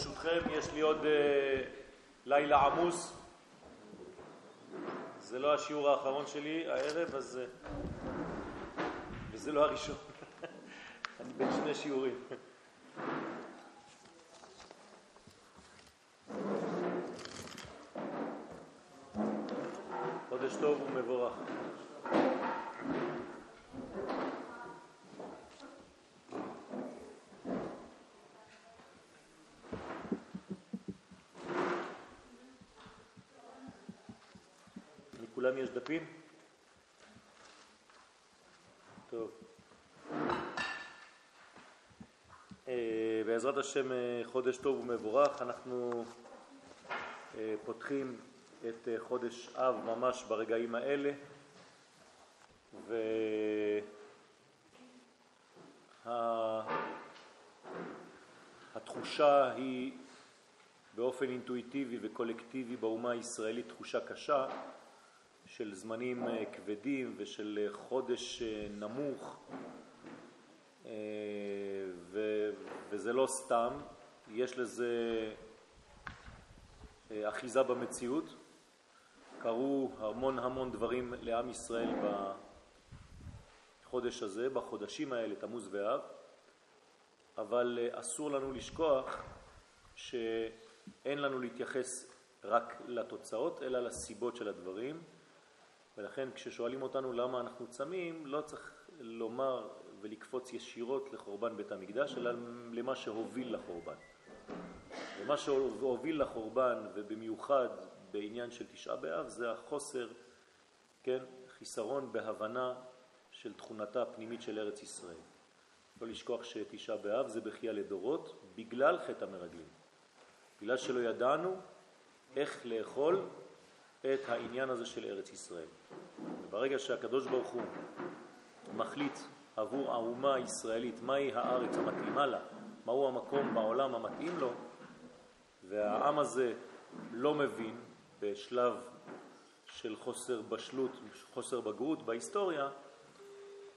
ברשותכם, יש לי עוד אה, לילה עמוס. זה לא השיעור האחרון שלי הערב, אז... אה, וזה לא הראשון. אני בין שני שיעורים. חודש טוב ומבורך. לכולם יש דפים? טוב. אה, בעזרת השם אה, חודש טוב ומבורך, אנחנו אה, פותחים את חודש אב ממש ברגעים האלה והתחושה היא באופן אינטואיטיבי וקולקטיבי באומה הישראלית תחושה קשה של זמנים אה, כבדים ושל אה, חודש אה, נמוך, וזה לא סתם, יש לזה אחיזה במציאות. קרו המון המון דברים לעם ישראל בחודש הזה, בחודשים האלה, תמוז ואב, אבל אסור לנו לשכוח שאין לנו להתייחס רק לתוצאות, אלא לסיבות של הדברים. ולכן כששואלים אותנו למה אנחנו צמים, לא צריך לומר ולקפוץ ישירות לחורבן בית המקדש, אלא למה שהוביל לחורבן. ומה שהוביל לחורבן, ובמיוחד בעניין של תשעה באב, זה החוסר, כן, חיסרון בהבנה של תכונתה הפנימית של ארץ ישראל. לא לשכוח שתשעה באב זה בכייה לדורות בגלל חטא המרגלים. בגלל שלא ידענו איך לאכול את העניין הזה של ארץ ישראל. וברגע שהקדוש ברוך הוא מחליט עבור האומה הישראלית מהי הארץ המתאימה לה, מהו המקום בעולם המתאים לו, והעם הזה לא מבין בשלב של חוסר בשלות, חוסר בגרות בהיסטוריה,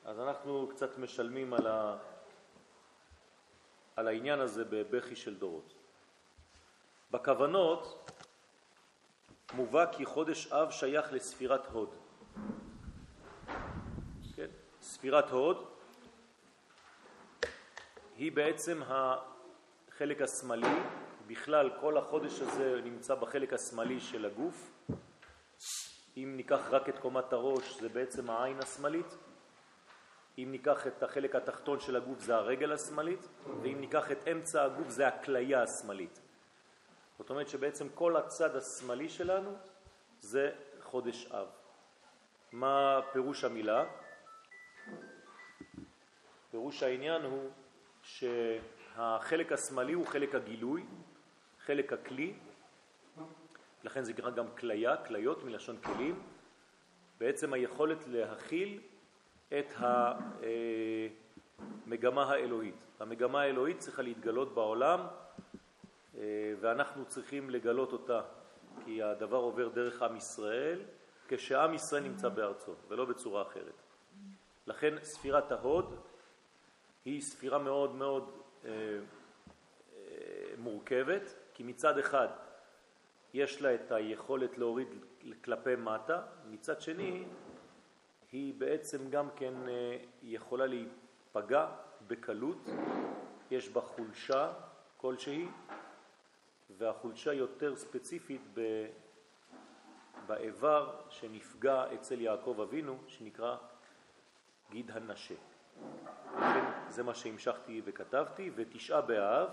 אז אנחנו קצת משלמים על, ה... על העניין הזה בבכי של דורות. בכוונות מובא כי חודש אב שייך לספירת הוד. כן? ספירת הוד היא בעצם החלק השמאלי, בכלל כל החודש הזה נמצא בחלק השמאלי של הגוף. אם ניקח רק את קומת הראש זה בעצם העין השמאלית, אם ניקח את החלק התחתון של הגוף זה הרגל השמאלית, ואם ניקח את אמצע הגוף זה הכליה השמאלית. זאת אומרת שבעצם כל הצד השמאלי שלנו זה חודש אב. מה פירוש המילה? פירוש העניין הוא שהחלק השמאלי הוא חלק הגילוי, חלק הכלי, לכן זה נקרא גם כליה, כליות מלשון כלים, בעצם היכולת להכיל את המגמה האלוהית. המגמה האלוהית צריכה להתגלות בעולם ואנחנו צריכים לגלות אותה, כי הדבר עובר דרך עם ישראל, כשעם ישראל נמצא בארצו, ולא בצורה אחרת. לכן ספירת ההוד היא ספירה מאוד מאוד אה, אה, מורכבת, כי מצד אחד יש לה את היכולת להוריד כלפי מטה, מצד שני היא בעצם גם כן אה, יכולה להיפגע בקלות, יש בה חולשה כלשהי, והחולשה יותר ספציפית ב... באיבר שנפגע אצל יעקב אבינו, שנקרא גיד הנשה. לכן זה מה שהמשכתי וכתבתי, ותשעה באב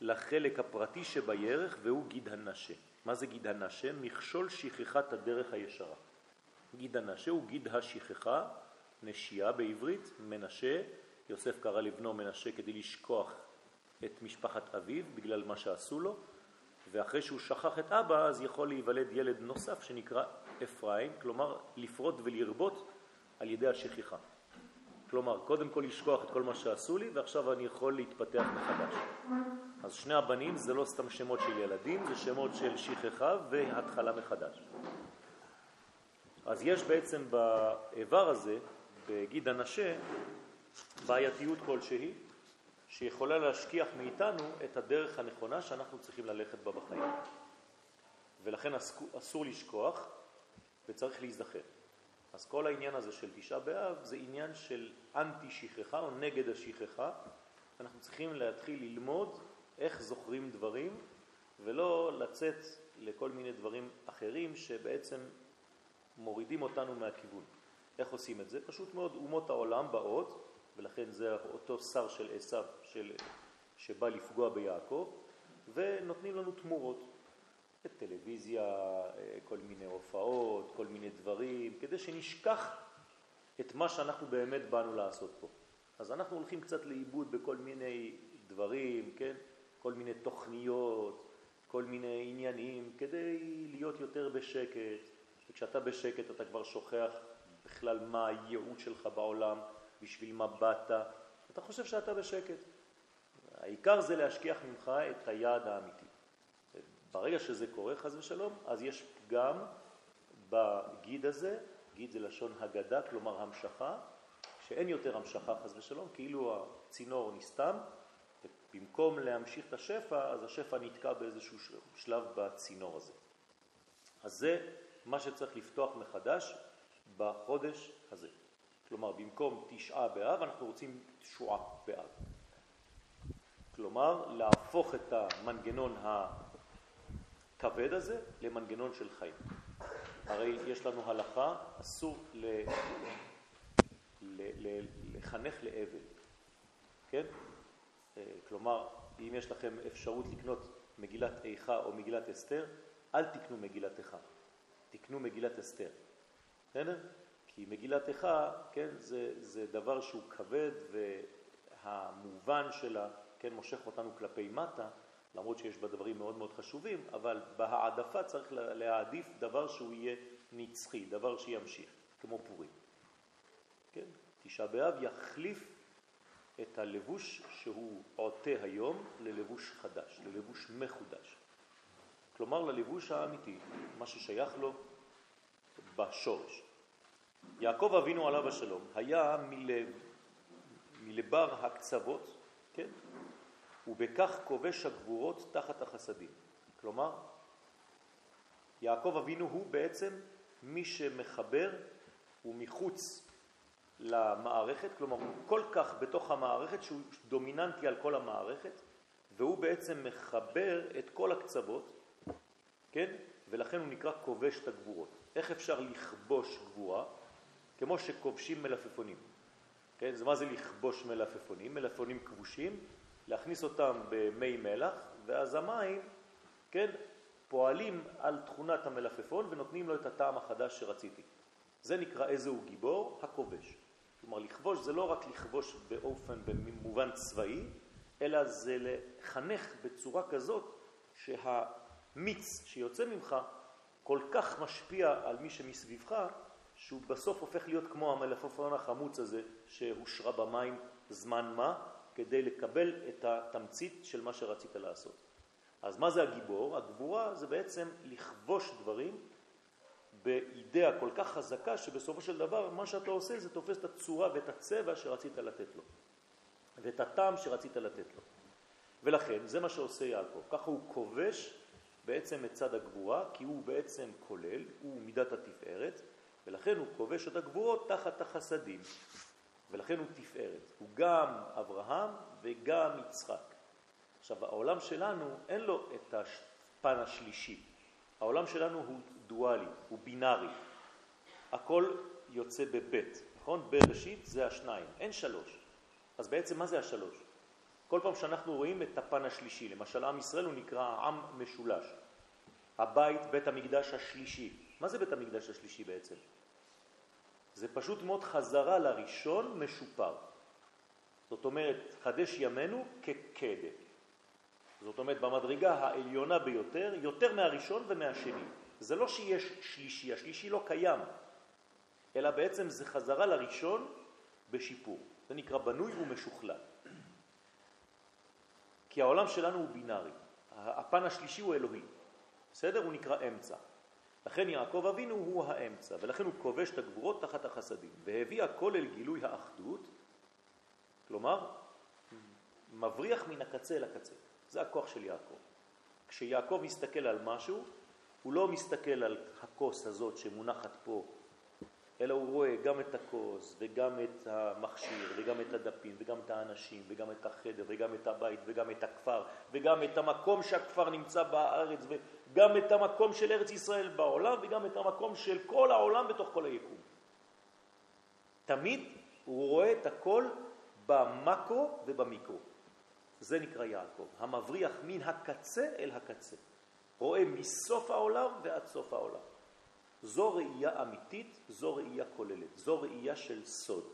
לחלק הפרטי שבירך, והוא גיד הנשה. מה זה גיד הנשה? מכשול שכחת הדרך הישרה. גיד הנשה הוא גיד השכחה, נשייה בעברית, מנשה, יוסף קרא לבנו מנשה כדי לשכוח את משפחת אביו בגלל מה שעשו לו, ואחרי שהוא שכח את אבא אז יכול להיוולד ילד נוסף שנקרא אפרים, כלומר לפרוט ולרבות על ידי השכיחה. כלומר, קודם כל לשכוח את כל מה שעשו לי ועכשיו אני יכול להתפתח מחדש. אז שני הבנים זה לא סתם שמות של ילדים, זה שמות של שכחה והתחלה מחדש. אז יש בעצם באיבר הזה, בגיד הנשה, בעייתיות כלשהי, שיכולה להשכיח מאיתנו את הדרך הנכונה שאנחנו צריכים ללכת בה בחיים. ולכן אסור לשכוח וצריך להיזכר. אז כל העניין הזה של תשעה באב זה עניין של אנטי שכחה או נגד השכחה. אנחנו צריכים להתחיל ללמוד איך זוכרים דברים ולא לצאת לכל מיני דברים אחרים שבעצם מורידים אותנו מהכיוון. איך עושים את זה? פשוט מאוד, אומות העולם באות, ולכן זה אותו שר של עשיו של... שבא לפגוע ביעקב, ונותנים לנו תמורות. טלוויזיה, כל מיני הופעות, כל מיני דברים, כדי שנשכח את מה שאנחנו באמת באנו לעשות פה. אז אנחנו הולכים קצת לאיבוד בכל מיני דברים, כן? כל מיני תוכניות, כל מיני עניינים, כדי להיות יותר בשקט. וכשאתה בשקט אתה כבר שוכח בכלל מה הייעוד שלך בעולם, בשביל מה באת, אתה חושב שאתה בשקט. העיקר זה להשכיח ממך את היעד האמיתי. ברגע שזה קורה, חז ושלום, אז יש פגם בגיד הזה, גיד זה לשון הגדה, כלומר המשכה, שאין יותר המשכה חז ושלום, כאילו הצינור נסתם, במקום להמשיך את השפע, אז השפע נתקע באיזשהו שלב בצינור הזה. אז זה מה שצריך לפתוח מחדש בחודש הזה. כלומר, במקום תשעה באב, אנחנו רוצים תשועה באב. כלומר, להפוך את המנגנון הכבד הזה למנגנון של חיים. הרי יש לנו הלכה, אסור ל... ל... ל... לחנך לאבל, כן? אה, כלומר, אם יש לכם אפשרות לקנות מגילת איכה או מגילת אסתר, אל תקנו מגילת איכה, תקנו מגילת אסתר. בסדר? כי מגילת איכה, כן, זה, זה דבר שהוא כבד והמובן שלה, כן, מושך אותנו כלפי מטה, למרות שיש בה דברים מאוד מאוד חשובים, אבל בהעדפה צריך להעדיף דבר שהוא יהיה נצחי, דבר שימשיך, כמו פורים. כן? תשעה באב יחליף את הלבוש שהוא עוטה היום ללבוש חדש, ללבוש מחודש. כלומר ללבוש האמיתי, מה ששייך לו בשורש. יעקב אבינו עליו השלום היה מלב, מלבר הקצוות, כן? ובכך כובש הגבורות תחת החסדים. כלומר, יעקב אבינו הוא בעצם מי שמחבר ומחוץ למערכת, כלומר הוא כל כך בתוך המערכת שהוא דומיננטי על כל המערכת, והוא בעצם מחבר את כל הקצוות, כן? ולכן הוא נקרא כובש את הגבורות. איך אפשר לכבוש גבורה? כמו שכובשים מלפפונים. כן? זה מה זה לכבוש מלפפונים? מלפפונים כבושים, להכניס אותם במי מלח, ואז המים, כן, פועלים על תכונת המלפפון ונותנים לו את הטעם החדש שרציתי. זה נקרא איזה הוא גיבור? הכובש. כלומר, לכבוש זה לא רק לכבוש באופן, במובן צבאי, אלא זה לחנך בצורה כזאת שהמיץ שיוצא ממך כל כך משפיע על מי שמסביבך, שהוא בסוף הופך להיות כמו המלפפון החמוץ הזה שהושרה במים זמן מה, כדי לקבל את התמצית של מה שרצית לעשות. אז מה זה הגיבור? הגבורה זה בעצם לכבוש דברים באידאה כל כך חזקה שבסופו של דבר מה שאתה עושה זה תופס את הצורה ואת הצבע שרצית לתת לו ואת הטעם שרצית לתת לו. ולכן זה מה שעושה יעקב, ככה הוא כובש בעצם את צד הגבורה כי הוא בעצם כולל, הוא מידת התפארת ולכן הוא כובש את הגבורות תחת החסדים ולכן הוא תפארת, הוא גם אברהם וגם יצחק. עכשיו העולם שלנו אין לו את הפן השלישי, העולם שלנו הוא דואלי, הוא בינארי, הכל יוצא בבית, נכון? בראשית זה השניים, אין שלוש. אז בעצם מה זה השלוש? כל פעם שאנחנו רואים את הפן השלישי, למשל עם ישראל הוא נקרא עם משולש, הבית, בית המקדש השלישי. מה זה בית המקדש השלישי בעצם? זה פשוט מאוד חזרה לראשון משופר. זאת אומרת, חדש ימינו כקדם. זאת אומרת, במדרגה העליונה ביותר, יותר מהראשון ומהשני. זה לא שיש שלישי, השלישי לא קיים, אלא בעצם זה חזרה לראשון בשיפור. זה נקרא בנוי ומשוכלל. כי העולם שלנו הוא בינארי. הפן השלישי הוא אלוהי. בסדר? הוא נקרא אמצע. לכן יעקב אבינו הוא האמצע, ולכן הוא כובש את הגבורות תחת החסדים, והביא הכל אל גילוי האחדות, כלומר, מבריח מן הקצה אל הקצה. זה הכוח של יעקב. כשיעקב מסתכל על משהו, הוא לא מסתכל על הכוס הזאת שמונחת פה, אלא הוא רואה גם את הכוס וגם את המכשיר וגם את הדפים וגם את האנשים וגם את החדר וגם את הבית וגם את הכפר וגם את המקום שהכפר נמצא בארץ וגם את המקום של ארץ ישראל בעולם וגם את המקום של כל העולם בתוך כל היקום. תמיד הוא רואה את הכל במקרו ובמיקרו. זה נקרא יעקב, המבריח מן הקצה אל הקצה. רואה מסוף העולם ועד סוף העולם. זו ראייה אמיתית, זו ראייה כוללת, זו ראייה של סוד.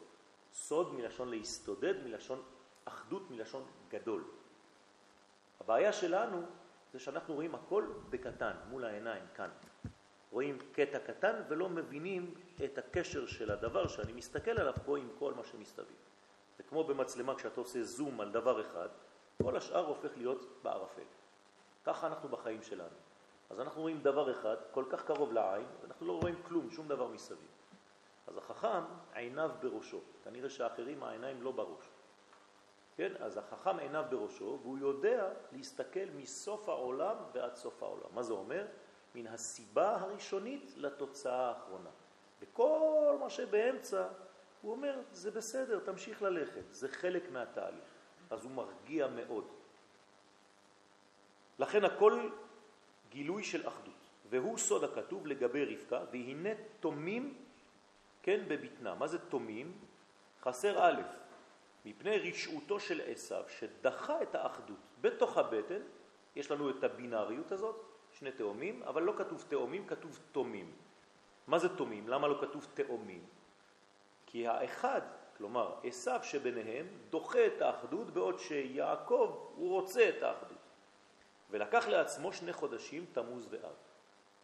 סוד מלשון להסתודד, מלשון אחדות, מלשון גדול. הבעיה שלנו זה שאנחנו רואים הכל בקטן, מול העיניים, כאן. רואים קטע קטן ולא מבינים את הקשר של הדבר שאני מסתכל עליו פה עם כל מה שמסתביב. זה כמו במצלמה כשאתה עושה זום על דבר אחד, כל השאר הופך להיות בערפל. ככה אנחנו בחיים שלנו. אז אנחנו רואים דבר אחד כל כך קרוב לעין, ואנחנו לא רואים כלום, שום דבר מסביב. אז החכם, עיניו בראשו. כנראה שהאחרים העיניים לא בראש. כן? אז החכם עיניו בראשו, והוא יודע להסתכל מסוף העולם ועד סוף העולם. מה זה אומר? מן הסיבה הראשונית לתוצאה האחרונה. וכל מה שבאמצע, הוא אומר, זה בסדר, תמשיך ללכת, זה חלק מהתהליך. אז הוא מרגיע מאוד. לכן הכל גילוי של אחדות, והוא סוד הכתוב לגבי רבקה, והנה תומים, כן, בבטנה. מה זה תומים? חסר א', מפני רשעותו של עשיו, שדחה את האחדות בתוך הבטן, יש לנו את הבינאריות הזאת, שני תאומים, אבל לא כתוב תאומים, כתוב תומים. מה זה תומים? למה לא כתוב תאומים? כי האחד, כלומר עשיו שביניהם, דוחה את האחדות בעוד שיעקב הוא רוצה את האחדות. ולקח לעצמו שני חודשים תמוז ואב.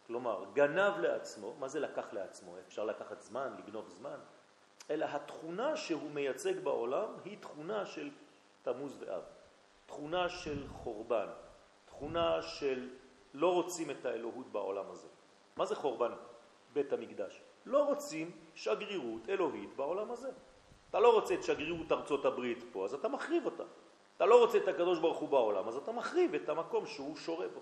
כלומר, גנב לעצמו, מה זה לקח לעצמו? אפשר לקחת זמן, לגנוב זמן? אלא התכונה שהוא מייצג בעולם היא תכונה של תמוז ואב. תכונה של חורבן, תכונה של לא רוצים את האלוהות בעולם הזה. מה זה חורבן בית המקדש? לא רוצים שגרירות אלוהית בעולם הזה. אתה לא רוצה את שגרירות ארצות הברית פה, אז אתה מחריב אותה. אתה לא רוצה את הקדוש ברוך הוא בעולם, אז אתה מחריב את המקום שהוא שורה בו.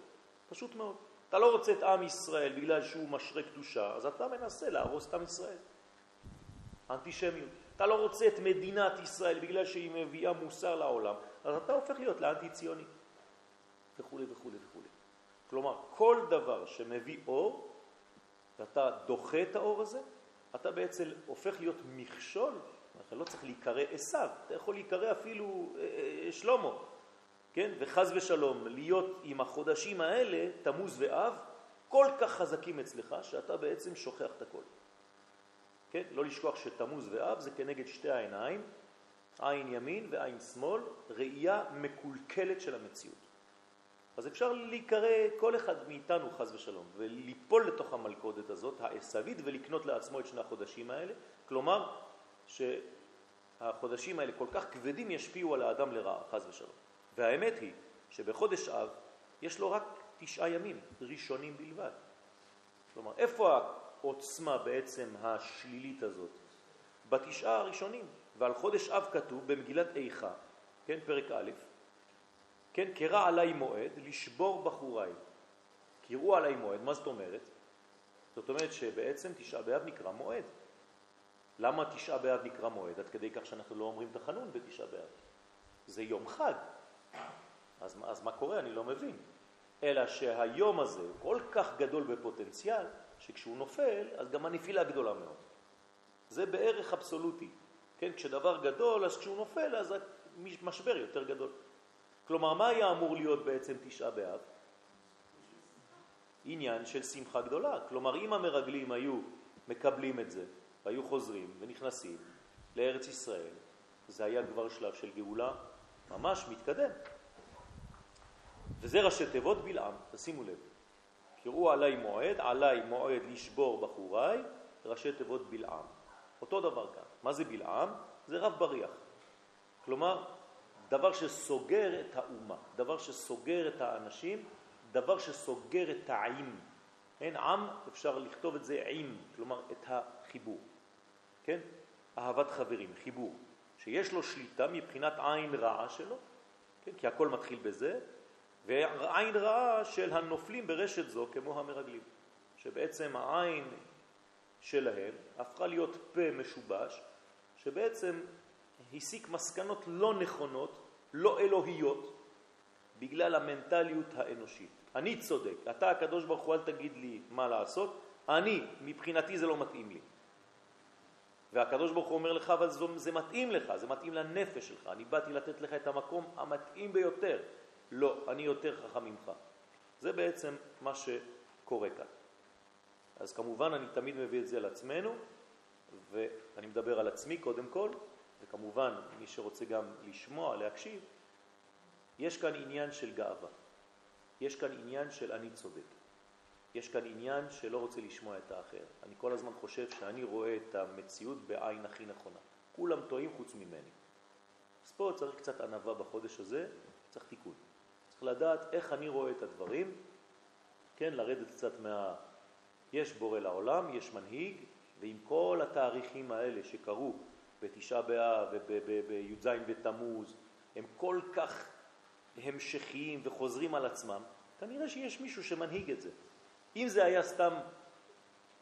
פשוט מאוד. אתה לא רוצה את עם ישראל בגלל שהוא משרה קדושה, אז אתה מנסה להרוס את עם ישראל. אנטישמיות. אתה לא רוצה את מדינת ישראל בגלל שהיא מביאה מוסר לעולם, אז אתה הופך להיות לאנטי-ציוני. וכו' וכו' וכו'. כלומר, כל דבר שמביא אור, ואתה דוחה את האור הזה, אתה בעצם הופך להיות מכשול אתה לא צריך להיקרא עשיו, אתה יכול להיקרא אפילו אה, אה, שלמה, כן? וחז ושלום, להיות עם החודשים האלה, תמוז ואב, כל כך חזקים אצלך, שאתה בעצם שוכח את הכל. כן? לא לשכוח שתמוז ואב זה כנגד שתי העיניים, עין ימין ועין שמאל, ראייה מקולקלת של המציאות. אז אפשר להיקרא כל אחד מאיתנו חז ושלום, וליפול לתוך המלכודת הזאת, העשווית, ולקנות לעצמו את שני החודשים האלה. כלומר, שהחודשים האלה כל כך כבדים ישפיעו על האדם לרעה, חז ושלום. והאמת היא שבחודש אב יש לו רק תשעה ימים ראשונים בלבד. כלומר, איפה העוצמה בעצם השלילית הזאת? בתשעה הראשונים. ועל חודש אב כתוב במגילת איכה, כן, פרק א', כן, קרא עליי מועד לשבור בחוריי. קראו עליי מועד, מה זאת אומרת? זאת אומרת שבעצם תשעה באב נקרא מועד. למה תשעה באב נקרא מועד? עד כדי כך שאנחנו לא אומרים תחנון בתשעה באב. זה יום חג. אז, אז מה קורה? אני לא מבין. אלא שהיום הזה הוא כל כך גדול בפוטנציאל, שכשהוא נופל, אז גם הנפילה גדולה מאוד. זה בערך אבסולוטי. כן, כשדבר גדול, אז כשהוא נופל, אז המשבר יותר גדול. כלומר, מה היה אמור להיות בעצם תשעה באב? עניין של שמחה גדולה. כלומר, אם המרגלים היו מקבלים את זה, והיו חוזרים ונכנסים לארץ ישראל, זה היה כבר שלב של גאולה ממש מתקדם. וזה ראשי תיבות בלעם, תשימו לב. קראו עליי מועד, עליי מועד לשבור בחוריי, ראשי תיבות בלעם. אותו דבר כאן. מה זה בלעם? זה רב בריח. כלומר, דבר שסוגר את האומה, דבר שסוגר את האנשים, דבר שסוגר את העם. אין עם, אפשר לכתוב את זה עם, כלומר את החיבור. כן? אהבת חברים, חיבור, שיש לו שליטה מבחינת עין רעה שלו, כן? כי הכל מתחיל בזה, ועין רעה של הנופלים ברשת זו כמו המרגלים, שבעצם העין שלהם הפכה להיות פה משובש, שבעצם הסיק מסקנות לא נכונות, לא אלוהיות, בגלל המנטליות האנושית. אני צודק, אתה הקדוש ברוך הוא אל תגיד לי מה לעשות, אני, מבחינתי זה לא מתאים לי. והקדוש ברוך הוא אומר לך, אבל זה מתאים לך, זה מתאים לנפש שלך, אני באתי לתת לך את המקום המתאים ביותר. לא, אני יותר חכם ממך. זה בעצם מה שקורה כאן. אז כמובן אני תמיד מביא את זה לעצמנו, ואני מדבר על עצמי קודם כל, וכמובן מי שרוצה גם לשמוע, להקשיב, יש כאן עניין של גאווה. יש כאן עניין של אני צודק. יש כאן עניין שלא רוצה לשמוע את האחר. אני כל הזמן חושב שאני רואה את המציאות בעין הכי נכונה. כולם טועים חוץ ממני. אז פה צריך קצת ענבה בחודש הזה, צריך תיקון. לדעת איך אני רואה את הדברים, כן, לרדת קצת מה... יש בורא לעולם, יש מנהיג, ועם כל התאריכים האלה שקרו בתשעה באב ובי"ז בתמוז, הם כל כך המשכיים וחוזרים על עצמם, כנראה שיש מישהו שמנהיג את זה. אם זה היה סתם,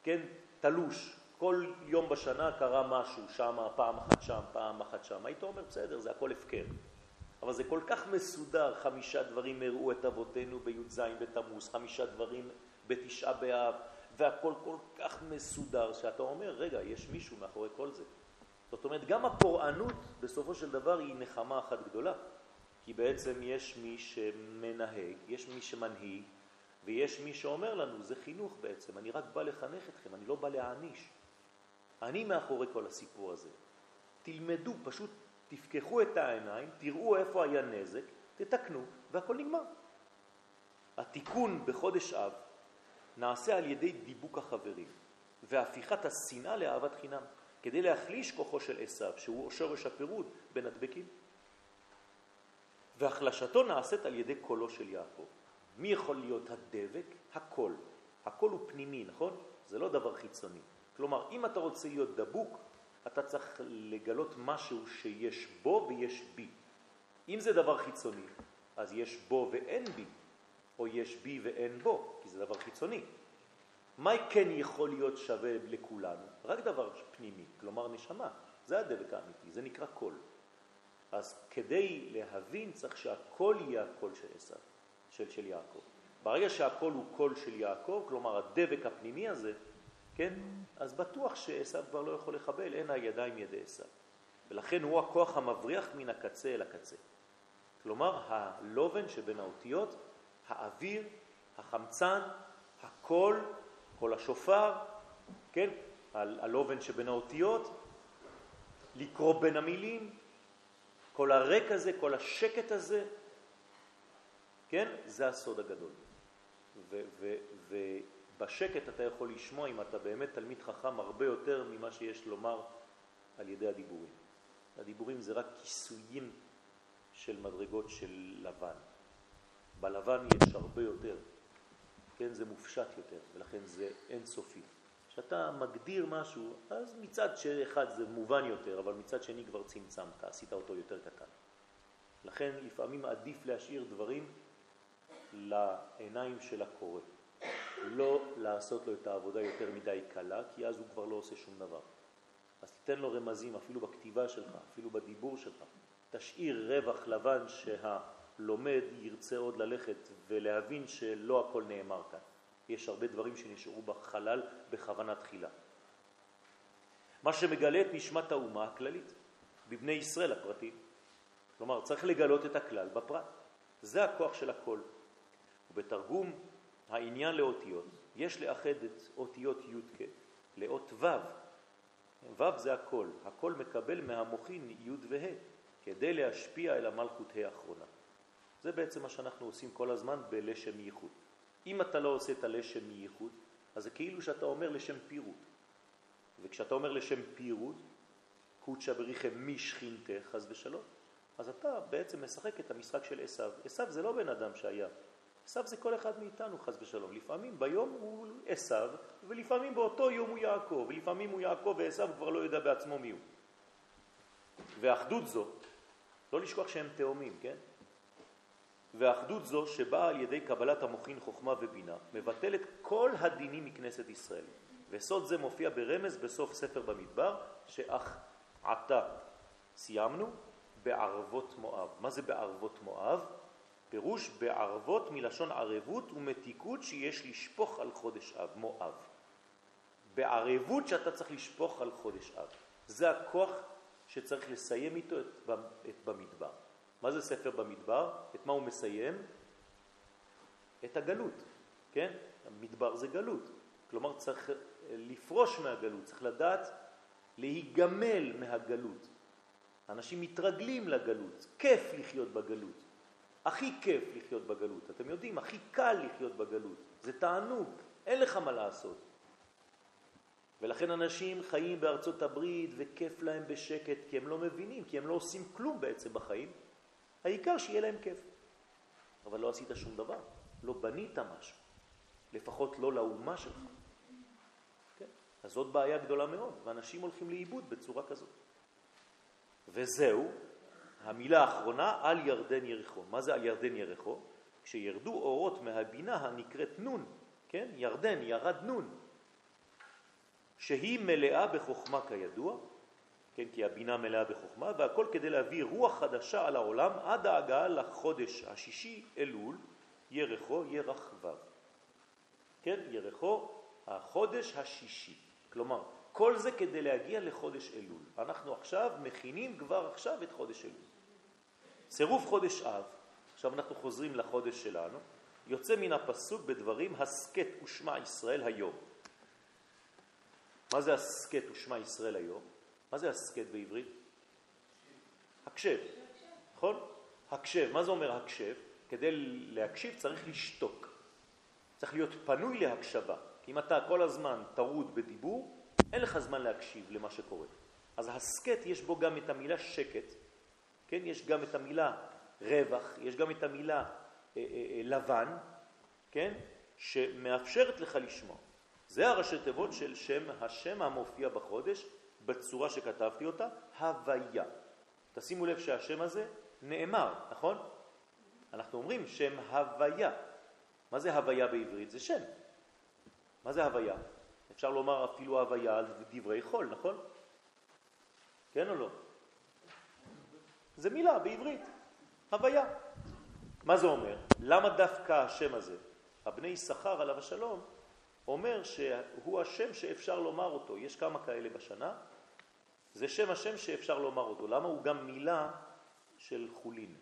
כן, תלוש, כל יום בשנה קרה משהו, שם, פעם אחת שם, פעם אחת שם, היית אומר, בסדר, זה הכל הפקר. אבל זה כל כך מסודר, חמישה דברים הראו את אבותינו בי"ז בתמוז, חמישה דברים בתשעה באב, והכל כל כך מסודר, שאתה אומר, רגע, יש מישהו מאחורי כל זה. זאת אומרת, גם הפורענות בסופו של דבר היא נחמה אחת גדולה, כי בעצם יש מי שמנהג, יש מי שמנהיג, ויש מי שאומר לנו, זה חינוך בעצם, אני רק בא לחנך אתכם, אני לא בא להעניש. אני מאחורי כל הסיפור הזה. תלמדו, פשוט תפקחו את העיניים, תראו איפה היה נזק, תתקנו, והכל נגמר. התיקון בחודש אב נעשה על ידי דיבוק החברים והפיכת השנאה לאהבת חינם, כדי להחליש כוחו של עשיו, שהוא שורש הפירוד בין הדבקים. והחלשתו נעשית על ידי קולו של יעקב. מי יכול להיות הדבק? הקול. הקול הוא פנימי, נכון? זה לא דבר חיצוני. כלומר, אם אתה רוצה להיות דבוק, אתה צריך לגלות משהו שיש בו ויש בי. אם זה דבר חיצוני, אז יש בו ואין בי, או יש בי ואין בו, כי זה דבר חיצוני. מה כן יכול להיות שווה לכולנו? רק דבר פנימי, כלומר נשמה. זה הדבק האמיתי, זה נקרא קול. אז כדי להבין צריך שהקול יהיה הקול של עשיו, של, של יעקב. ברגע שהקול הוא קול של יעקב, כלומר הדבק הפנימי הזה, כן? אז בטוח שעשיו כבר לא יכול לחבל, אין הידיים ידי עשיו. ולכן הוא הכוח המבריח מן הקצה אל הקצה. כלומר, הלובן שבין האותיות, האוויר, החמצן, הקול, קול השופר, כן? הלובן שבין האותיות, לקרוא בין המילים, כל הרק הזה, כל השקט הזה, כן? זה הסוד הגדול. ובשקט אתה יכול לשמוע אם אתה באמת תלמיד חכם הרבה יותר ממה שיש לומר על ידי הדיבורים. הדיבורים זה רק כיסויים של מדרגות של לבן. בלבן יש הרבה יותר, כן? זה מופשט יותר, ולכן זה אינסופי. כשאתה מגדיר משהו, אז מצד אחד זה מובן יותר, אבל מצד שני כבר צמצמת, עשית אותו יותר קטן. לכן לפעמים עדיף להשאיר דברים לעיניים של הקורא. לא לעשות לו את העבודה יותר מדי קלה, כי אז הוא כבר לא עושה שום דבר. אז תתן לו רמזים אפילו בכתיבה שלך, אפילו בדיבור שלך. תשאיר רווח לבן שהלומד ירצה עוד ללכת ולהבין שלא הכל נאמר כאן. יש הרבה דברים שנשארו בחלל בכוונה תחילה. מה שמגלה את נשמת האומה הכללית, בבני ישראל הפרטים. כלומר, צריך לגלות את הכלל בפרט. זה הכוח של הכל. ובתרגום העניין לאותיות, יש לאחד את אותיות י' לאות ו'. ו' זה הכל. הכל מקבל מהמוחין י' וה' כדי להשפיע אל המלכות ה' האחרונה. זה בעצם מה שאנחנו עושים כל הזמן בלשם ייחוד. אם אתה לא עושה את הלשם מייחוד, אז זה כאילו שאתה אומר לשם פירוט. וכשאתה אומר לשם פירוט, קודשא בריחם משכינתך, חס ושלום, אז אתה בעצם משחק את המשחק של עשיו. עשיו זה לא בן אדם שהיה. עשיו זה כל אחד מאיתנו, חס ושלום. לפעמים ביום הוא עשיו, ולפעמים באותו יום הוא יעקב, ולפעמים הוא יעקב ועשיו כבר לא יודע בעצמו מי הוא. ואחדות זו, לא לשכוח שהם תאומים, כן? ואחדות זו שבאה על ידי קבלת המוכין חוכמה ובינה מבטלת כל הדינים מכנסת ישראל. וסוד זה מופיע ברמז בסוף ספר במדבר, שאך עתה סיימנו בערבות מואב. מה זה בערבות מואב? פירוש בערבות מלשון ערבות ומתיקות שיש לשפוך על חודש אב, מואב. בערבות שאתה צריך לשפוך על חודש אב. זה הכוח שצריך לסיים איתו את, את במדבר. מה זה ספר במדבר? את מה הוא מסיים? את הגלות, כן? המדבר זה גלות. כלומר צריך לפרוש מהגלות, צריך לדעת להיגמל מהגלות. אנשים מתרגלים לגלות, כיף לחיות בגלות. הכי כיף לחיות בגלות. אתם יודעים, הכי קל לחיות בגלות. זה תענוג, אין לך מה לעשות. ולכן אנשים חיים בארצות הברית וכיף להם בשקט, כי הם לא מבינים, כי הם לא עושים כלום בעצם בחיים. העיקר שיהיה להם כיף. אבל לא עשית שום דבר, לא בנית משהו, לפחות לא לאומה שלך. כן? אז זאת בעיה גדולה מאוד, ואנשים הולכים לאיבוד בצורה כזאת. וזהו, המילה האחרונה, על ירדן ירחו. מה זה על ירדן ירחו? כשירדו אורות מהבינה הנקראת נון, כן? ירדן, ירד נון, שהיא מלאה בחוכמה כידוע, כן, כי הבינה מלאה בחוכמה, והכל כדי להביא רוח חדשה על העולם עד ההגעה לחודש השישי אלול, ירחו, ירח ו'. כן, ירחו, החודש השישי. כלומר, כל זה כדי להגיע לחודש אלול. אנחנו עכשיו מכינים כבר עכשיו את חודש אלול. צירוף חודש אב, עכשיו אנחנו חוזרים לחודש שלנו, יוצא מן הפסוק בדברים הסקט ושמע ישראל היום. מה זה הסקט ושמע ישראל היום? מה זה הסקט בעברית? הקשב, נכון? הקשב, מה זה אומר הקשב? כדי להקשיב צריך לשתוק. צריך להיות פנוי להקשבה. כי אם אתה כל הזמן טרוד בדיבור, אין לך זמן להקשיב למה שקורה. אז הסקט יש בו גם את המילה שקט, כן? יש גם את המילה רווח, יש גם את המילה אה, אה, אה, לבן, כן? שמאפשרת לך לשמוע. זה הראשי תיבות של שם השם המופיע בחודש, בצורה שכתבתי אותה, הוויה. תשימו לב שהשם הזה נאמר, נכון? אנחנו אומרים שם הוויה. מה זה הוויה בעברית? זה שם. מה זה הוויה? אפשר לומר אפילו הוויה על דברי חול, נכון? כן או לא? זה מילה בעברית, הוויה. מה זה אומר? למה דווקא השם הזה, הבני שכר עליו השלום, אומר שהוא השם שאפשר לומר אותו. יש כמה כאלה בשנה. זה שם השם שאפשר לומר אותו. למה הוא גם מילה של חולין?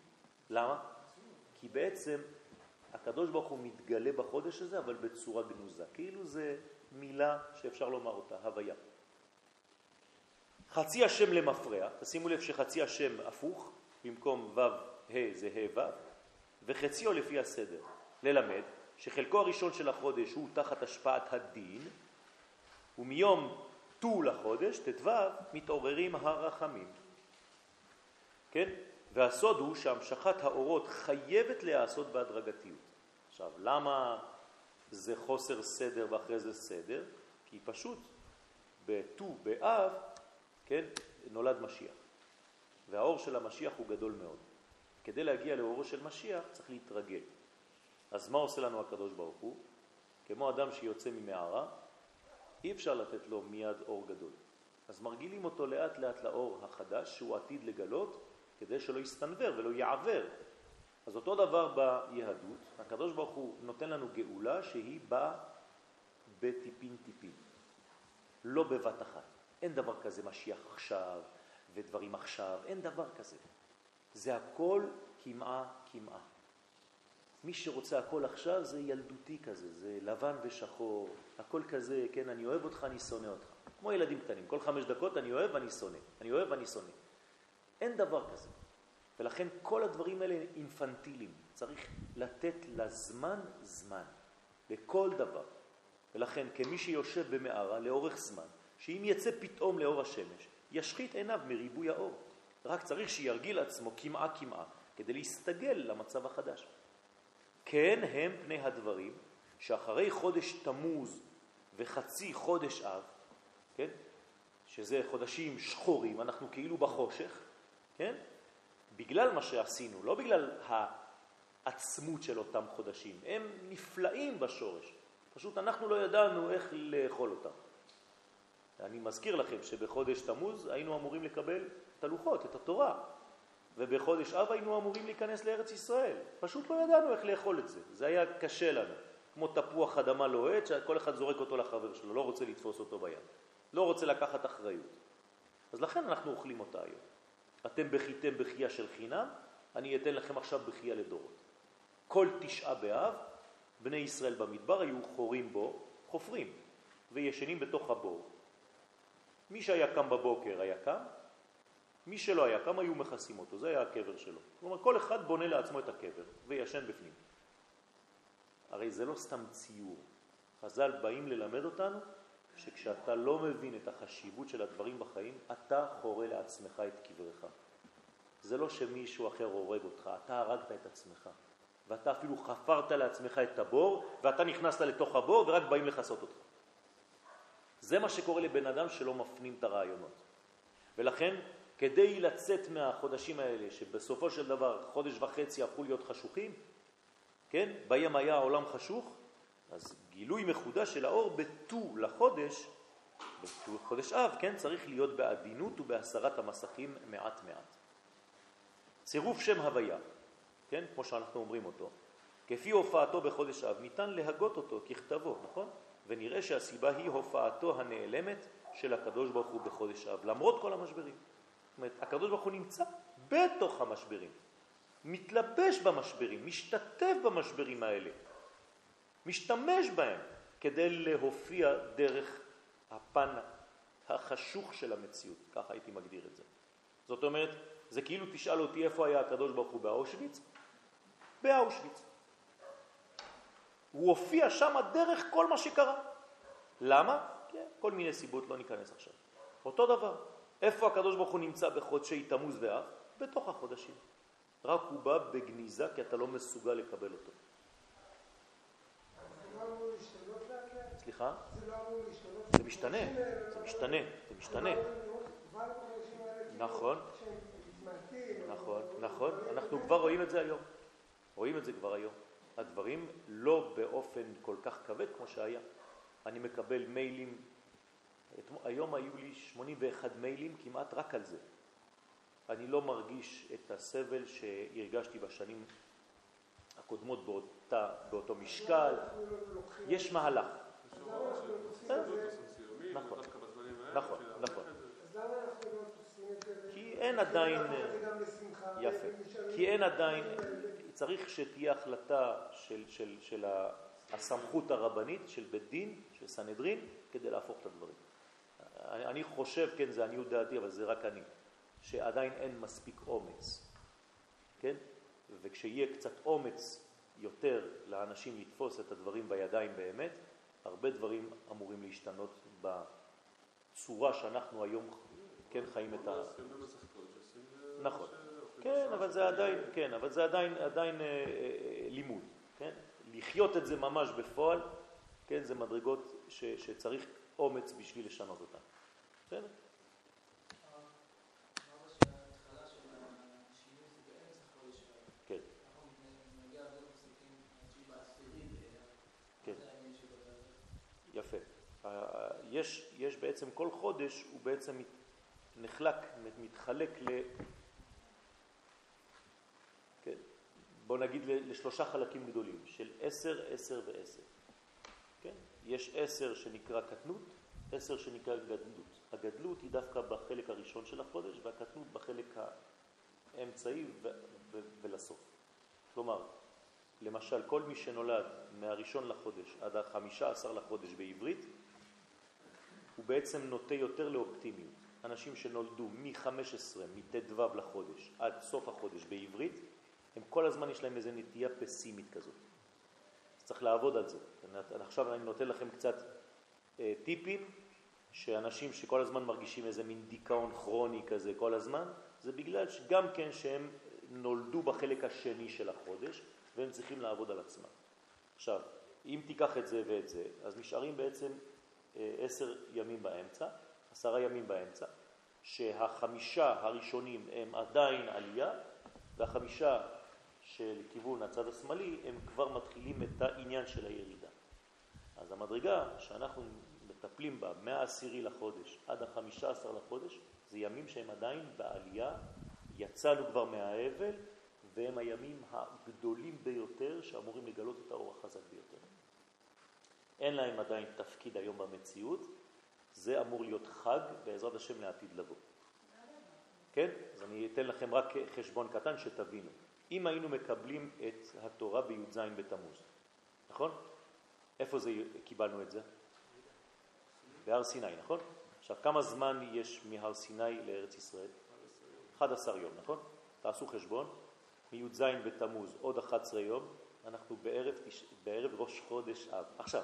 למה? כי בעצם הקדוש ברוך הוא מתגלה בחודש הזה, אבל בצורה גנוזה. כאילו זה מילה שאפשר לומר אותה, הוויה. חצי השם למפרע, תשימו לב שחצי השם הפוך, במקום ו' ה' זה ה' ו', וחציו לפי הסדר, ללמד שחלקו הראשון של החודש הוא תחת השפעת הדין, ומיום ט"ו לחודש, ט"ו, מתעוררים הרחמים. כן? והסוד הוא שהמשכת האורות חייבת להיעשות בהדרגתיות. עכשיו, למה זה חוסר סדר ואחרי זה סדר? כי פשוט בט"ו באב, כן, נולד משיח. והאור של המשיח הוא גדול מאוד. כדי להגיע לאורו של משיח צריך להתרגל. אז מה עושה לנו הקדוש ברוך הוא? כמו אדם שיוצא ממערה, אי אפשר לתת לו מיד אור גדול. אז מרגילים אותו לאט לאט לאור החדש שהוא עתיד לגלות כדי שלא יסתנבר ולא יעבר. אז אותו דבר ביהדות, הקדוש ברוך הוא נותן לנו גאולה שהיא באה בטיפין טיפין, לא בבת אחת. אין דבר כזה משיח עכשיו ודברים עכשיו, אין דבר כזה. זה הכל כמעה כמעה. מי שרוצה הכל עכשיו זה ילדותי כזה, זה לבן ושחור, הכל כזה, כן, אני אוהב אותך, אני שונא אותך. כמו ילדים קטנים, כל חמש דקות אני אוהב ואני שונא, אני אוהב ואני שונא. אין דבר כזה. ולכן כל הדברים האלה אינפנטיליים, צריך לתת לזמן זמן, לכל דבר. ולכן כמי שיושב במערה לאורך זמן, שאם יצא פתאום לאור השמש, ישחית עיניו מריבוי האור. רק צריך שירגיל עצמו כמעה כמעה כדי להסתגל למצב החדש. כן הם פני הדברים שאחרי חודש תמוז וחצי חודש אב, כן? שזה חודשים שחורים, אנחנו כאילו בחושך, כן? בגלל מה שעשינו, לא בגלל העצמות של אותם חודשים. הם נפלאים בשורש. פשוט אנחנו לא ידענו איך לאכול אותם. אני מזכיר לכם שבחודש תמוז היינו אמורים לקבל את הלוחות, את התורה, ובחודש אב היינו אמורים להיכנס לארץ ישראל. פשוט לא ידענו איך לאכול את זה, זה היה קשה לנו. כמו תפוח אדמה לוהט, שכל אחד זורק אותו לחבר שלו, לא רוצה לתפוס אותו ביד, לא רוצה לקחת אחריות. אז לכן אנחנו אוכלים אותה היום. אתם בכיתם בחייה של חינם, אני אתן לכם עכשיו בחייה לדורות. כל תשעה באב, בני ישראל במדבר היו חורים בו, חופרים, וישנים בתוך הבור. מי שהיה קם בבוקר היה קם, מי שלא היה קם היו מכסים אותו, זה היה הקבר שלו. כלומר, כל אחד בונה לעצמו את הקבר וישן בפנים. הרי זה לא סתם ציור. חז"ל באים ללמד אותנו שכשאתה לא מבין את החשיבות של הדברים בחיים, אתה חורה לעצמך את קברך. זה לא שמישהו אחר הורג אותך, אתה הרגת את עצמך. ואתה אפילו חפרת לעצמך את הבור, ואתה נכנסת לתוך הבור ורק באים לחסות אותך. זה מה שקורה לבן אדם שלא מפנים את הרעיונות. ולכן, כדי לצאת מהחודשים האלה, שבסופו של דבר חודש וחצי הפכו להיות חשוכים, כן? בים היה העולם חשוך, אז גילוי מחודש של האור בט"ו לחודש, בט"ו חודש אב, כן? צריך להיות בעדינות ובהסרת המסכים מעט מעט. צירוף שם הוויה, כן? כמו שאנחנו אומרים אותו, כפי הופעתו בחודש אב, ניתן להגות אותו ככתבו, נכון? ונראה שהסיבה היא הופעתו הנעלמת של הקדוש ברוך הוא בחודש אב, למרות כל המשברים. זאת אומרת, הקדוש ברוך הוא נמצא בתוך המשברים. מתלבש במשברים, משתתף במשברים האלה, משתמש בהם כדי להופיע דרך הפן החשוך של המציאות, ככה הייתי מגדיר את זה. זאת אומרת, זה כאילו תשאל אותי איפה היה הקדוש ברוך הוא באושוויץ? באושוויץ. הוא הופיע שם דרך כל מה שקרה. למה? כן, כל מיני סיבות, לא ניכנס עכשיו. אותו דבר, איפה הקדוש ברוך הוא נמצא בחודשי תמוז ואב? בתוך החודשים. רק הוא בא בגניזה כי אתה לא מסוגל לקבל אותו. סליחה? זה משתנה, זה משתנה, זה משתנה. נכון, נכון, נכון, אנחנו כבר רואים את זה היום. רואים את זה כבר היום. הדברים לא באופן כל כך כבד כמו שהיה. אני מקבל מיילים, היום היו לי 81 מיילים כמעט רק על זה. אני לא מרגיש את הסבל שהרגשתי בשנים הקודמות באותה, באותו משקל. יש מהלך. נכון, נכון, אין עדיין... יפה. כי אין עדיין... צריך שתהיה החלטה של, של, של הסמכות הרבנית, של בית דין, של סנהדרין, כדי להפוך את הדברים. אני חושב, כן, זה עניות דעתי, אבל זה רק אני. שעדיין אין מספיק אומץ, כן? וכשיהיה קצת אומץ יותר לאנשים לתפוס את הדברים בידיים באמת, הרבה דברים אמורים להשתנות בצורה שאנחנו היום כן חיים את ה... נכון, כן, אבל זה עדיין, כן, אבל זה עדיין, עדיין אה, אה, לימוד, כן? לחיות את זה ממש בפועל, כן, זה מדרגות ש, שצריך אומץ בשביל לשנות אותן. בסדר? יפה. יש, יש בעצם כל חודש הוא בעצם נחלק, מתחלק ל... כן, בוא נגיד לשלושה חלקים גדולים, של עשר, עשר ועשר. כן? יש עשר שנקרא קטנות, עשר שנקרא גדלות. הגדלות היא דווקא בחלק הראשון של החודש והקטנות בחלק האמצעי ולסוף. כלומר, למשל, כל מי שנולד מהראשון לחודש עד החמישה עשר לחודש בעברית, הוא בעצם נוטה יותר לאופטימיות. אנשים שנולדו מ-15, מט"ו לחודש עד סוף החודש בעברית, הם כל הזמן יש להם איזו נטייה פסימית כזאת. אז צריך לעבוד על זה. עכשיו אני נותן לכם קצת אה, טיפים, שאנשים שכל הזמן מרגישים איזה מין דיכאון כרוני כזה כל הזמן, זה בגלל שגם כן שהם נולדו בחלק השני של החודש, והם צריכים לעבוד על עצמם. עכשיו, אם תיקח את זה ואת זה, אז נשארים בעצם אה, עשר ימים באמצע, עשרה ימים באמצע, שהחמישה הראשונים הם עדיין עלייה, והחמישה של כיוון הצד השמאלי, הם כבר מתחילים את העניין של הירידה. אז המדרגה שאנחנו מטפלים בה מהעשירי לחודש עד החמישה עשר לחודש, זה ימים שהם עדיין בעלייה, יצאנו כבר מהאבל, והם הימים הגדולים ביותר שאמורים לגלות את האור החזק ביותר. אין להם עדיין תפקיד היום במציאות, זה אמור להיות חג בעזרת השם לעתיד לבוא. כן? אז אני אתן לכם רק חשבון קטן שתבינו. אם היינו מקבלים את התורה בי"ז בתמוז, נכון? איפה זה קיבלנו את זה? בהר סיני, נכון? עכשיו, כמה זמן יש מהר סיני לארץ ישראל? 11 יום, נכון? תעשו חשבון, מי"ז בתמוז עוד 11 יום, אנחנו בערב, בערב ראש חודש אב. עכשיו,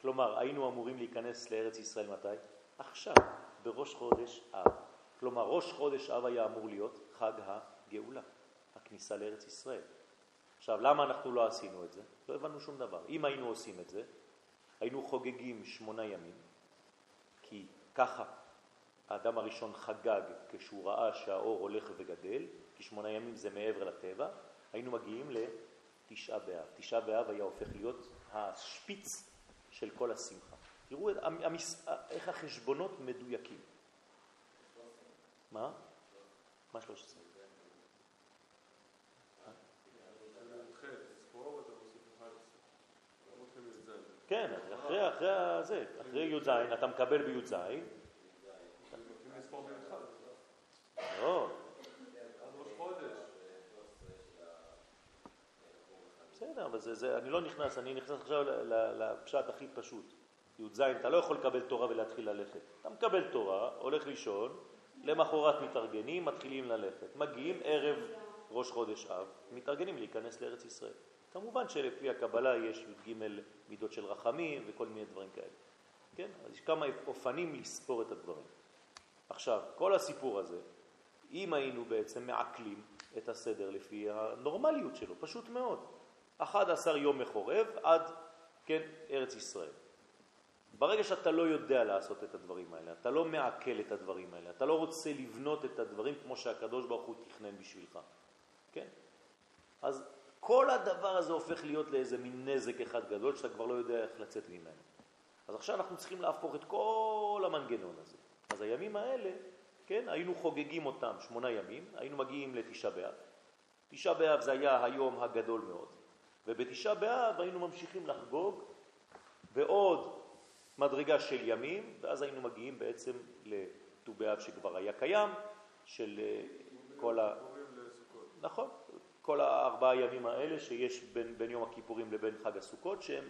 כלומר, היינו אמורים להיכנס לארץ ישראל מתי? עכשיו, בראש חודש אב. כלומר, ראש חודש אב היה אמור להיות חג הגאולה, הכניסה לארץ ישראל. עכשיו, למה אנחנו לא עשינו את זה? לא הבנו שום דבר. אם היינו עושים את זה, היינו חוגגים שמונה ימים, כי ככה האדם הראשון חגג כשהוא ראה שהאור הולך וגדל, כי שמונה ימים זה מעבר לטבע, היינו מגיעים לתשעה באב. תשעה באב היה הופך להיות השפיץ של כל השמחה. תראו המס... איך החשבונות מדויקים. מה? מה 13? כן, אחרי, אחרי זה, אחרי י"ז, אתה מקבל בי"ז. לא. בסדר, אבל זה, זה, אני לא נכנס, אני נכנס עכשיו לפשט הכי פשוט. י"ז, אתה לא יכול לקבל תורה ולהתחיל ללכת. אתה מקבל תורה, הולך לישון, למחרת מתארגנים, מתחילים ללכת. מגיעים ערב ראש חודש אב, מתארגנים להיכנס לארץ ישראל. כמובן שלפי הקבלה יש י"ג מידות של רחמים וכל מיני דברים כאלה. כן? אז יש כמה אופנים לספור את הדברים. עכשיו, כל הסיפור הזה, אם היינו בעצם מעכלים את הסדר לפי הנורמליות שלו, פשוט מאוד. 11 יום מחורב עד, כן, ארץ ישראל. ברגע שאתה לא יודע לעשות את הדברים האלה, אתה לא מעכל את הדברים האלה, אתה לא רוצה לבנות את הדברים כמו שהקדוש ברוך הוא תכנן בשבילך, כן? אז כל הדבר הזה הופך להיות לאיזה מין נזק אחד גדול שאתה כבר לא יודע איך לצאת ממנו. אז עכשיו אנחנו צריכים להפוך את כל המנגנון הזה. אז הימים האלה, כן, היינו חוגגים אותם שמונה ימים, היינו מגיעים לתשעה באב. תשעה באב זה היה היום הגדול מאוד, ובתשעה באב היינו ממשיכים לחגוג בעוד מדרגה של ימים, ואז היינו מגיעים בעצם לט"ו באב שכבר היה קיים, של אה, כל ה... נכון, כל הארבעה ימים האלה שיש בין, בין יום הכיפורים לבין חג הסוכות, שהם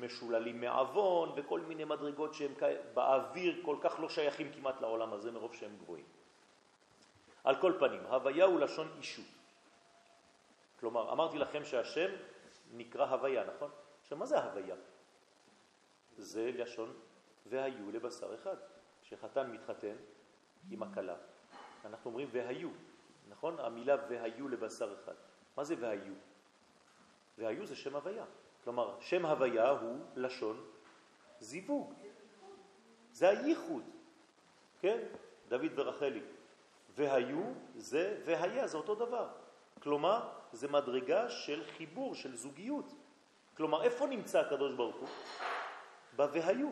משוללים מעוון וכל מיני מדרגות שהם באוויר כל כך לא שייכים כמעט לעולם הזה מרוב שהם גבוהים. על כל פנים, הוויה הוא לשון אישות. כלומר, אמרתי לכם שהשם נקרא הוויה, נכון? עכשיו, מה זה הוויה? זה לשון והיו לבשר אחד. כשחתן מתחתן עם הכלה, אנחנו אומרים והיו, נכון? המילה והיו לבשר אחד. מה זה והיו? והיו זה שם הוויה. כלומר, שם הוויה הוא לשון זיווג. זה הייחוד, כן? דוד ורחלי. והיו זה והיה, זה אותו דבר. כלומר, זה מדרגה של חיבור, של זוגיות. כלומר, איפה נמצא הקדוש ברוך הוא? ב"והיו",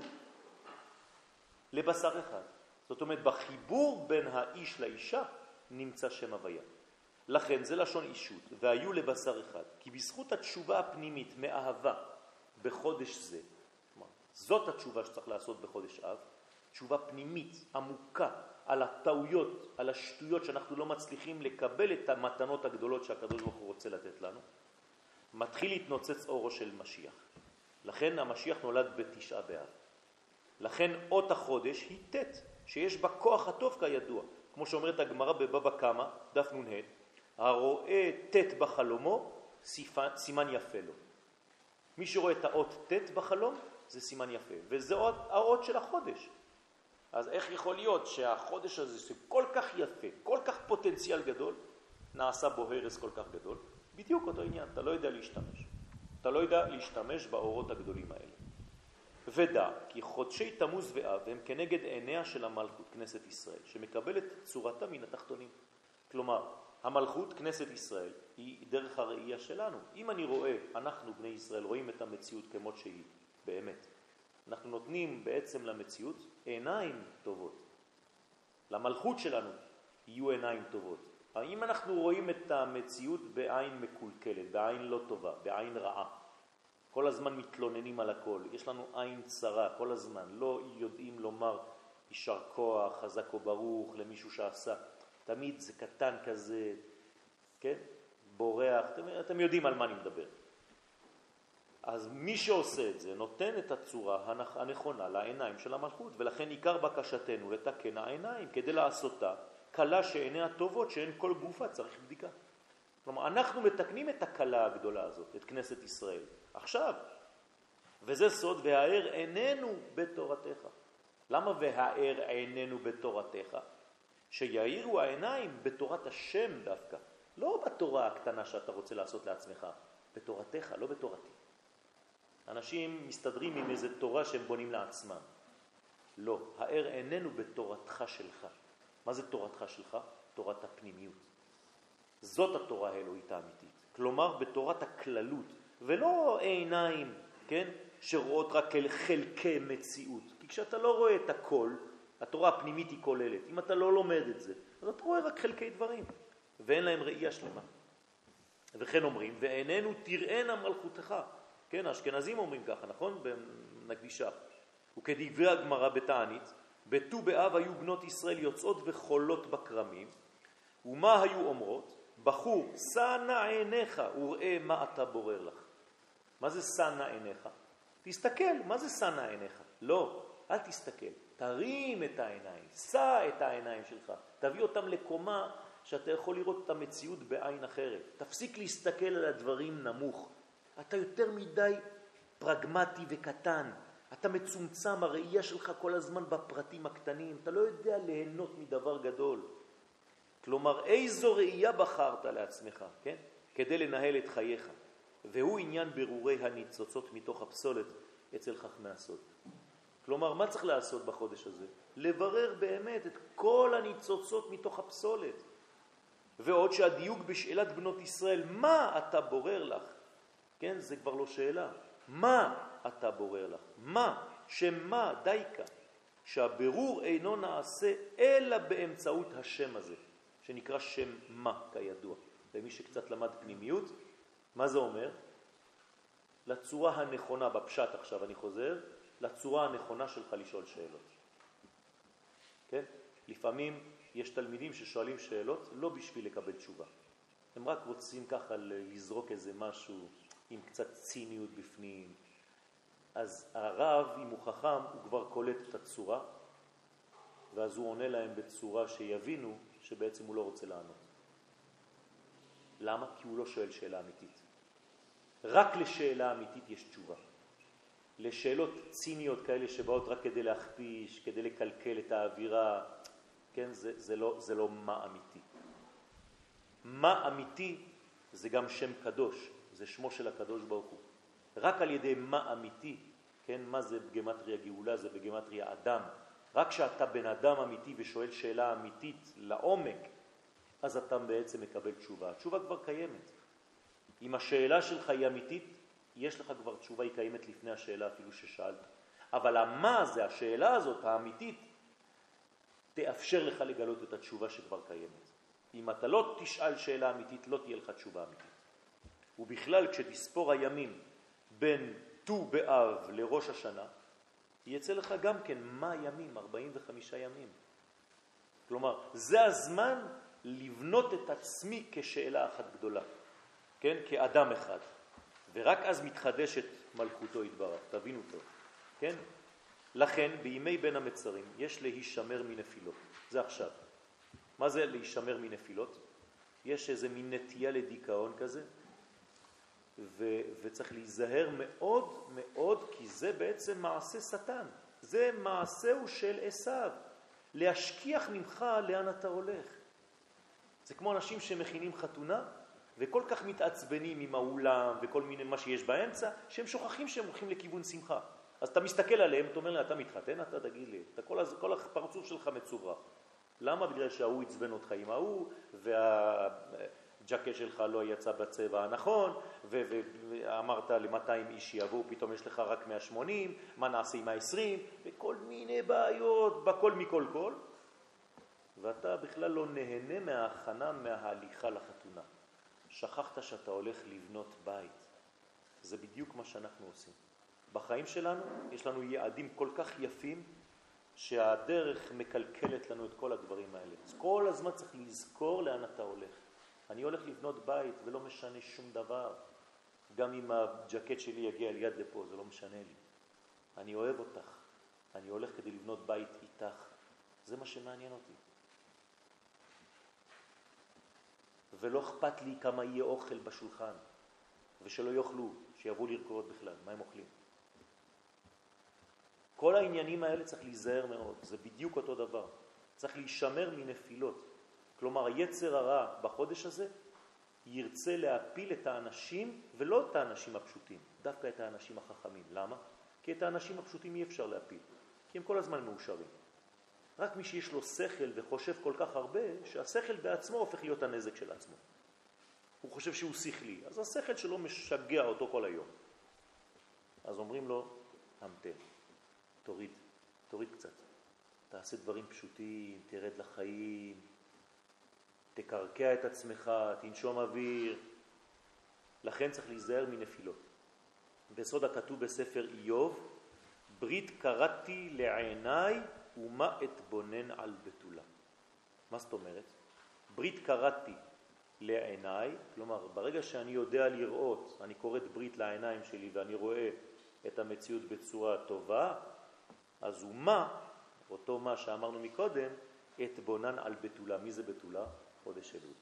לבשר אחד. זאת אומרת, בחיבור בין האיש לאישה נמצא שם הוויה. לכן זה לשון אישות, והיו לבשר אחד, כי בזכות התשובה הפנימית מאהבה בחודש זה, כלומר, זאת התשובה שצריך לעשות בחודש אב, תשובה פנימית, עמוקה, על הטעויות, על השטויות שאנחנו לא מצליחים לקבל את המתנות הגדולות שהקדוש ברוך הוא רוצה לתת לנו, מתחיל להתנוצץ אורו של משיח. לכן המשיח נולד בתשעה באב. לכן אות החודש היא ט', שיש בה כוח הטוב כידוע. כמו שאומרת הגמרא בבבא קמא, דף נ"ה, הרואה ט' בחלומו, סימן יפה לו. מי שרואה את האות ט' בחלום, זה סימן יפה, וזה האות, של החודש. אז איך יכול להיות שהחודש הזה, זה כל כך יפה, כל כך פוטנציאל גדול, נעשה בו הרס כל כך גדול? בדיוק אותו עניין, אתה לא יודע להשתמש. אתה לא יודע להשתמש באורות הגדולים האלה. ודע כי חודשי תמוז ואב הם כנגד עיניה של המלכות, כנסת ישראל, שמקבלת צורתה מן התחתונים. כלומר, המלכות, כנסת ישראל, היא דרך הראייה שלנו. אם אני רואה, אנחנו בני ישראל רואים את המציאות כמות שהיא, באמת. אנחנו נותנים בעצם למציאות עיניים טובות. למלכות שלנו יהיו עיניים טובות. אם אנחנו רואים את המציאות בעין מקולקלת, בעין לא טובה, בעין רעה, כל הזמן מתלוננים על הכל, יש לנו עין צרה כל הזמן, לא יודעים לומר יישר כוח, חזק או ברוך למישהו שעשה, תמיד זה קטן כזה, כן? בורח, אתם, אתם יודעים על מה אני מדבר. אז מי שעושה את זה נותן את הצורה הנכונה לעיניים של המלכות, ולכן עיקר בקשתנו לתקן העיניים כדי לעשותה קלה שעיניה טובות, שאין כל גופה צריך בדיקה. כלומר, אנחנו מתקנים את הקלה הגדולה הזאת, את כנסת ישראל, עכשיו. וזה סוד, והאר איננו בתורתך. למה והאר איננו בתורתך? שיאירו העיניים בתורת השם דווקא, לא בתורה הקטנה שאתה רוצה לעשות לעצמך, בתורתך, לא בתורתי. אנשים מסתדרים עם איזה תורה שהם בונים לעצמם. לא, האר איננו בתורתך שלך. מה זה תורתך שלך? תורת הפנימיות. זאת התורה האלוהית האמיתית. כלומר, בתורת הכללות, ולא עיניים, כן, שרואות רק חלקי מציאות. כי כשאתה לא רואה את הכל, התורה הפנימית היא כוללת. אם אתה לא לומד את זה, אז אתה רואה רק חלקי דברים, ואין להם ראייה שלמה. וכן אומרים, ועינינו תראינה מלכותך. כן, האשכנזים אומרים ככה, נכון? בנקדישה. וכדברי הגמרא בתענית, בט"ו באב היו בנות ישראל יוצאות וחולות בכרמים, ומה היו אומרות? בחור, שא נא עיניך וראה מה אתה בורר לך. מה זה נא עיניך? תסתכל, מה זה נא עיניך? לא, אל תסתכל, תרים את העיניים, שא את העיניים שלך, תביא אותם לקומה שאתה יכול לראות את המציאות בעין אחרת. תפסיק להסתכל על הדברים נמוך. אתה יותר מדי פרגמטי וקטן. אתה מצומצם, הראייה שלך כל הזמן בפרטים הקטנים. אתה לא יודע ליהנות מדבר גדול. כלומר, איזו ראייה בחרת לעצמך, כן? כדי לנהל את חייך. והוא עניין ברורי הניצוצות מתוך הפסולת אצל חכמי הסוד. כלומר, מה צריך לעשות בחודש הזה? לברר באמת את כל הניצוצות מתוך הפסולת. ועוד שהדיוק בשאלת בנות ישראל, מה אתה בורר לך? כן, זה כבר לא שאלה. מה אתה בורר לך? מה? שמה דייקה? שהבירור אינו נעשה אלא באמצעות השם הזה, שנקרא שם מה, כידוע. למי שקצת למד פנימיות, מה זה אומר? לצורה הנכונה, בפשט עכשיו אני חוזר, לצורה הנכונה שלך לשאול שאלות. כן? לפעמים יש תלמידים ששואלים שאלות לא בשביל לקבל תשובה. הם רק רוצים ככה לזרוק איזה משהו עם קצת ציניות בפנים. אז הרב, אם הוא חכם, הוא כבר קולט את הצורה, ואז הוא עונה להם בצורה שיבינו שבעצם הוא לא רוצה לענות. למה? כי הוא לא שואל שאלה אמיתית. רק לשאלה אמיתית יש תשובה. לשאלות ציניות כאלה שבאות רק כדי להכפיש, כדי לקלקל את האווירה, כן, זה, זה, לא, זה לא מה אמיתי. מה אמיתי זה גם שם קדוש, זה שמו של הקדוש ברוך הוא. רק על ידי מה אמיתי, כן, מה זה בגמטריה גאולה, זה בגמטריה אדם. רק כשאתה בן אדם אמיתי ושואל שאלה אמיתית לעומק, אז אתה בעצם מקבל תשובה. התשובה כבר קיימת. אם השאלה שלך היא אמיתית, יש לך כבר תשובה, היא קיימת לפני השאלה אפילו ששאלת. אבל המה זה, השאלה הזאת, האמיתית, תאפשר לך לגלות את התשובה שכבר קיימת. אם אתה לא תשאל שאלה אמיתית, לא תהיה לך תשובה אמיתית. ובכלל, כשתספור הימים בין ט"ו באב לראש השנה, יצא לך גם כן מה ימים, 45 ימים. כלומר, זה הזמן לבנות את עצמי כשאלה אחת גדולה, כן? כאדם אחד. ורק אז מתחדשת מלכותו יתברך, תבינו טוב, כן? לכן בימי בין המצרים יש להישמר מנפילות, זה עכשיו. מה זה להישמר מנפילות? יש איזה מין נטייה לדיכאון כזה, ו- וצריך להיזהר מאוד מאוד, כי זה בעצם מעשה שטן. זה מעשהו של עשיו, להשכיח ממך לאן אתה הולך. זה כמו אנשים שמכינים חתונה, וכל כך מתעצבנים עם האולם וכל מיני מה שיש באמצע, שהם שוכחים שהם הולכים לכיוון שמחה. אז אתה מסתכל עליהם, אתה אומר לי, אתה מתחתן? אתה תגיד לי, אתה כל, כל הפרצוף שלך מצוברח. למה? בגלל שההוא עצבן אותך עם ההוא, והג'קט שלך לא יצא בצבע הנכון, ואמרת ל-200 איש יבואו, פתאום יש לך רק 180, מה נעשה עם ה-20, וכל מיני בעיות, בכל מכל כל, ואתה בכלל לא נהנה מההכנה, מההליכה לחתונה. שכחת שאתה הולך לבנות בית. זה בדיוק מה שאנחנו עושים. בחיים שלנו יש לנו יעדים כל כך יפים שהדרך מקלקלת לנו את כל הדברים האלה. אז כל הזמן צריך לזכור לאן אתה הולך. אני הולך לבנות בית ולא משנה שום דבר. גם אם הג'קט שלי יגיע ליד לפה, זה לא משנה לי. אני אוהב אותך. אני הולך כדי לבנות בית איתך. זה מה שמעניין אותי. ולא אכפת לי כמה יהיה אוכל בשולחן, ושלא יאכלו, שיבואו לרקוד בכלל, מה הם אוכלים. כל העניינים האלה צריך להיזהר מאוד, זה בדיוק אותו דבר. צריך להישמר מנפילות. כלומר, היצר הרע בחודש הזה ירצה להפיל את האנשים, ולא את האנשים הפשוטים, דווקא את האנשים החכמים. למה? כי את האנשים הפשוטים אי אפשר להפיל, כי הם כל הזמן מאושרים. רק מי שיש לו שכל וחושב כל כך הרבה, שהשכל בעצמו הופך להיות הנזק של עצמו. הוא חושב שהוא שכלי, אז השכל שלו משגע אותו כל היום. אז אומרים לו, המתן, תוריד, תוריד קצת. תעשה דברים פשוטים, תרד לחיים, תקרקע את עצמך, תנשום אוויר. לכן צריך להיזהר מנפילות. בסוד הכתוב בספר איוב, ברית קראתי לעיניי ומה אתבונן על בתולה. מה זאת אומרת? ברית קראתי לעיניי, כלומר ברגע שאני יודע לראות, אני קורא את ברית לעיניים שלי ואני רואה את המציאות בצורה טובה, אז הוא מה, אותו מה שאמרנו מקודם, אתבונן על בתולה. מי זה בתולה? חודש אלול.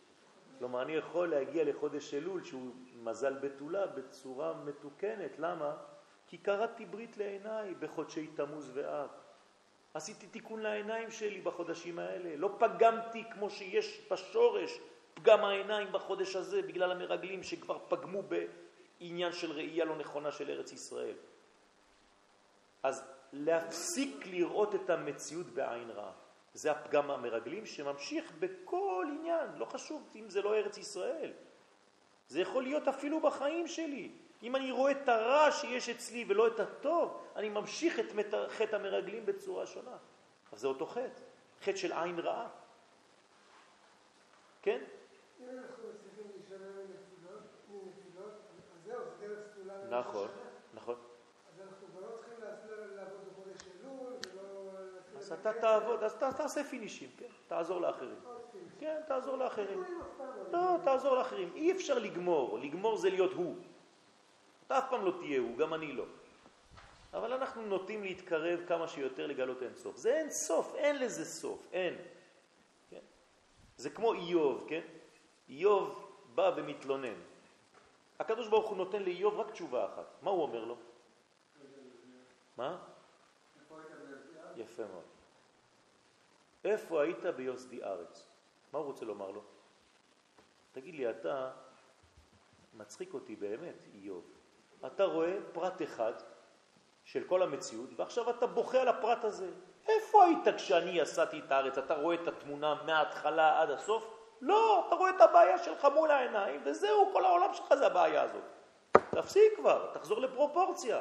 כלומר, אני יכול להגיע לחודש אלול שהוא מזל בתולה בצורה מתוקנת. למה? כי קראתי ברית לעיניי בחודשי תמוז ואב. עשיתי תיקון לעיניים שלי בחודשים האלה, לא פגמתי כמו שיש בשורש פגם העיניים בחודש הזה בגלל המרגלים שכבר פגמו בעניין של ראייה לא נכונה של ארץ ישראל. אז להפסיק לראות את המציאות בעין רעה. זה הפגם המרגלים שממשיך בכל עניין, לא חשוב אם זה לא ארץ ישראל. זה יכול להיות אפילו בחיים שלי. אם אני רואה את הרע שיש אצלי ולא את הטוב, אני ממשיך את חטא המרגלים בצורה שונה. אז זה אותו חטא, חטא של עין רעה. כן? נכון, נכון. אז אנחנו כבר לא צריכים לעבוד בחודש אלול, ולא... אז אתה תעבוד, אז תעשה פינישים, כן? תעזור לאחרים. כן, תעזור לאחרים. לא, תעזור לאחרים. אי אפשר לגמור, לגמור זה להיות הוא. אתה אף פעם לא תהיה הוא, גם אני לא. אבל אנחנו נוטים להתקרב כמה שיותר לגלות אין סוף. זה אין סוף, אין לזה סוף, אין. כן? זה כמו איוב, כן? איוב בא ומתלונן. הקדוש ברוך הוא נותן לאיוב רק תשובה אחת. מה הוא אומר לו? מה? יפה מאוד. איפה היית ביוסדי ארץ? מה הוא רוצה לומר לו? תגיד לי, אתה מצחיק אותי באמת, איוב. אתה רואה פרט אחד של כל המציאות, ועכשיו אתה בוכה על הפרט הזה. איפה היית כשאני עשיתי את הארץ? אתה רואה את התמונה מההתחלה עד הסוף? לא, אתה רואה את הבעיה שלך מול העיניים, וזהו, כל העולם שלך זה הבעיה הזאת. תפסיק כבר, תחזור לפרופורציה.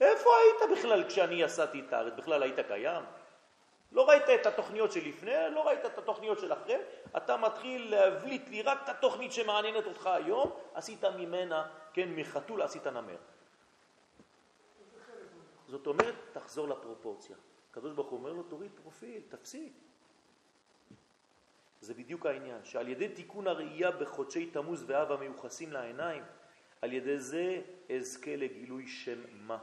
איפה היית בכלל כשאני עשיתי את הארץ? בכלל היית קיים? לא ראית את התוכניות שלפני, לא ראית את התוכניות של אחרי, אתה מתחיל להבליט לי רק את התוכנית שמעניינת אותך היום, עשית ממנה, כן, מחתול עשית נמר. זאת אומרת, תחזור לפרופורציה. הקדוש ברוך הוא אומר לו, תוריד פרופיל, תפסיק. זה בדיוק העניין, שעל ידי תיקון הראייה בחודשי תמוז ואב המיוחסים לעיניים, על ידי זה אזכה לגילוי שם מה.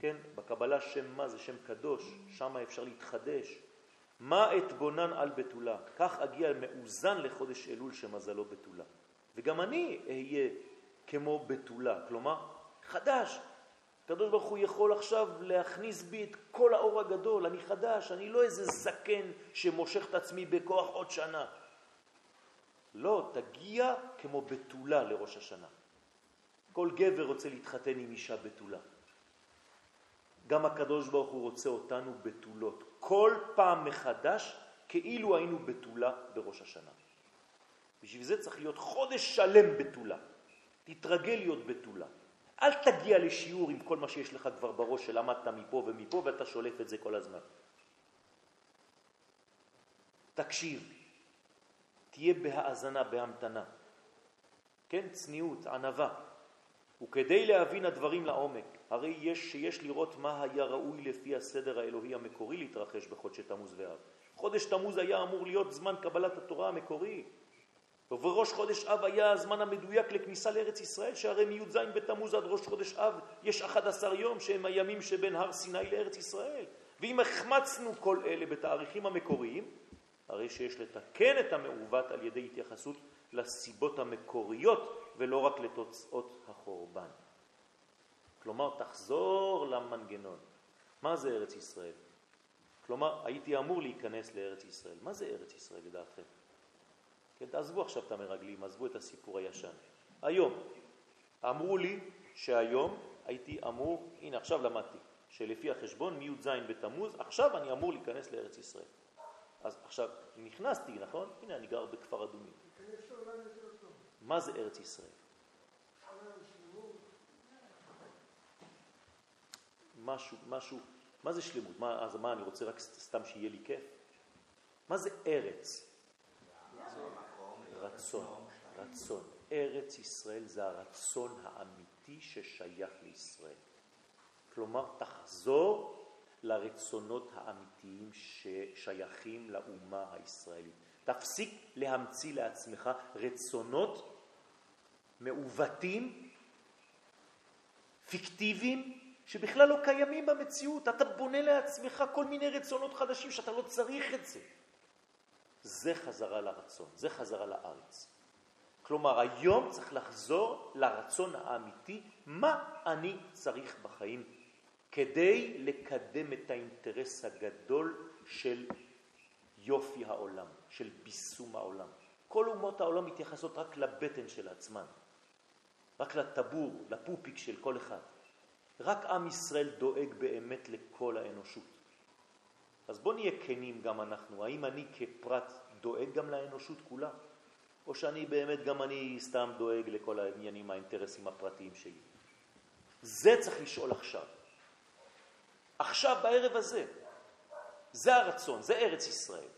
כן, בקבלה שם מה זה שם קדוש, שם אפשר להתחדש. מה אתבונן על בתולה? כך אגיע מאוזן לחודש אלול שמזלו בתולה. וגם אני אהיה כמו בתולה, כלומר חדש. הקדוש ברוך הוא יכול עכשיו להכניס בי את כל האור הגדול, אני חדש, אני לא איזה זקן שמושך את עצמי בכוח עוד שנה. לא, תגיע כמו בתולה לראש השנה. כל גבר רוצה להתחתן עם אישה בתולה. גם הקדוש ברוך הוא רוצה אותנו בתולות. כל פעם מחדש כאילו היינו בתולה בראש השנה. בשביל זה צריך להיות חודש שלם בתולה. תתרגל להיות בתולה. אל תגיע לשיעור עם כל מה שיש לך כבר בראש שלמדת מפה ומפה ואתה שולף את זה כל הזמן. תקשיב, תהיה בהאזנה, בהמתנה. כן, צניעות, ענבה. וכדי להבין הדברים לעומק, הרי יש שיש לראות מה היה ראוי לפי הסדר האלוהי המקורי להתרחש בחודשי תמוז ואב. חודש תמוז היה אמור להיות זמן קבלת התורה המקורי, ובראש חודש אב היה הזמן המדויק לכניסה לארץ ישראל, שהרי מי"ז בתמוז עד ראש חודש אב יש 11 יום שהם הימים שבין הר סיני לארץ ישראל. ואם החמצנו כל אלה בתאריכים המקוריים, הרי שיש לתקן את המעוות על ידי התייחסות לסיבות המקוריות ולא רק לתוצאות החורבן. כלומר, תחזור למנגנון. מה זה ארץ ישראל? כלומר, הייתי אמור להיכנס לארץ ישראל. מה זה ארץ ישראל לדעתכם? כן, תעזבו עכשיו את המרגלים, עזבו את הסיפור הישן. היום, אמרו לי שהיום הייתי אמור, הנה עכשיו למדתי, שלפי החשבון מי"ז בתמוז, עכשיו אני אמור להיכנס לארץ ישראל. אז עכשיו נכנסתי, נכון? הנה אני גר בכפר אדומים. מה זה ארץ ישראל? משהו, משהו, מה זה שלמות? מה, אז מה, אני רוצה רק סתם שיהיה לי כיף? מה זה ארץ? רצון, רצון. ארץ ישראל זה הרצון האמיתי ששייך לישראל. כלומר, תחזור לרצונות האמיתיים ששייכים לאומה הישראלית. תפסיק להמציא לעצמך רצונות מעוותים, פיקטיביים, שבכלל לא קיימים במציאות. אתה בונה לעצמך כל מיני רצונות חדשים שאתה לא צריך את זה. זה חזרה לרצון, זה חזרה לארץ. כלומר, היום צריך לחזור לרצון האמיתי, מה אני צריך בחיים כדי לקדם את האינטרס הגדול של יופי העולם, של ביסום העולם. כל אומות העולם מתייחסות רק לבטן של עצמן, רק לטבור, לפופיק של כל אחד. רק עם ישראל דואג באמת לכל האנושות. אז בוא נהיה כנים גם אנחנו, האם אני כפרט דואג גם לאנושות כולה? או שאני באמת גם אני סתם דואג לכל העניינים, האינטרסים הפרטיים שלי? זה צריך לשאול עכשיו. עכשיו, בערב הזה. זה הרצון, זה ארץ ישראל.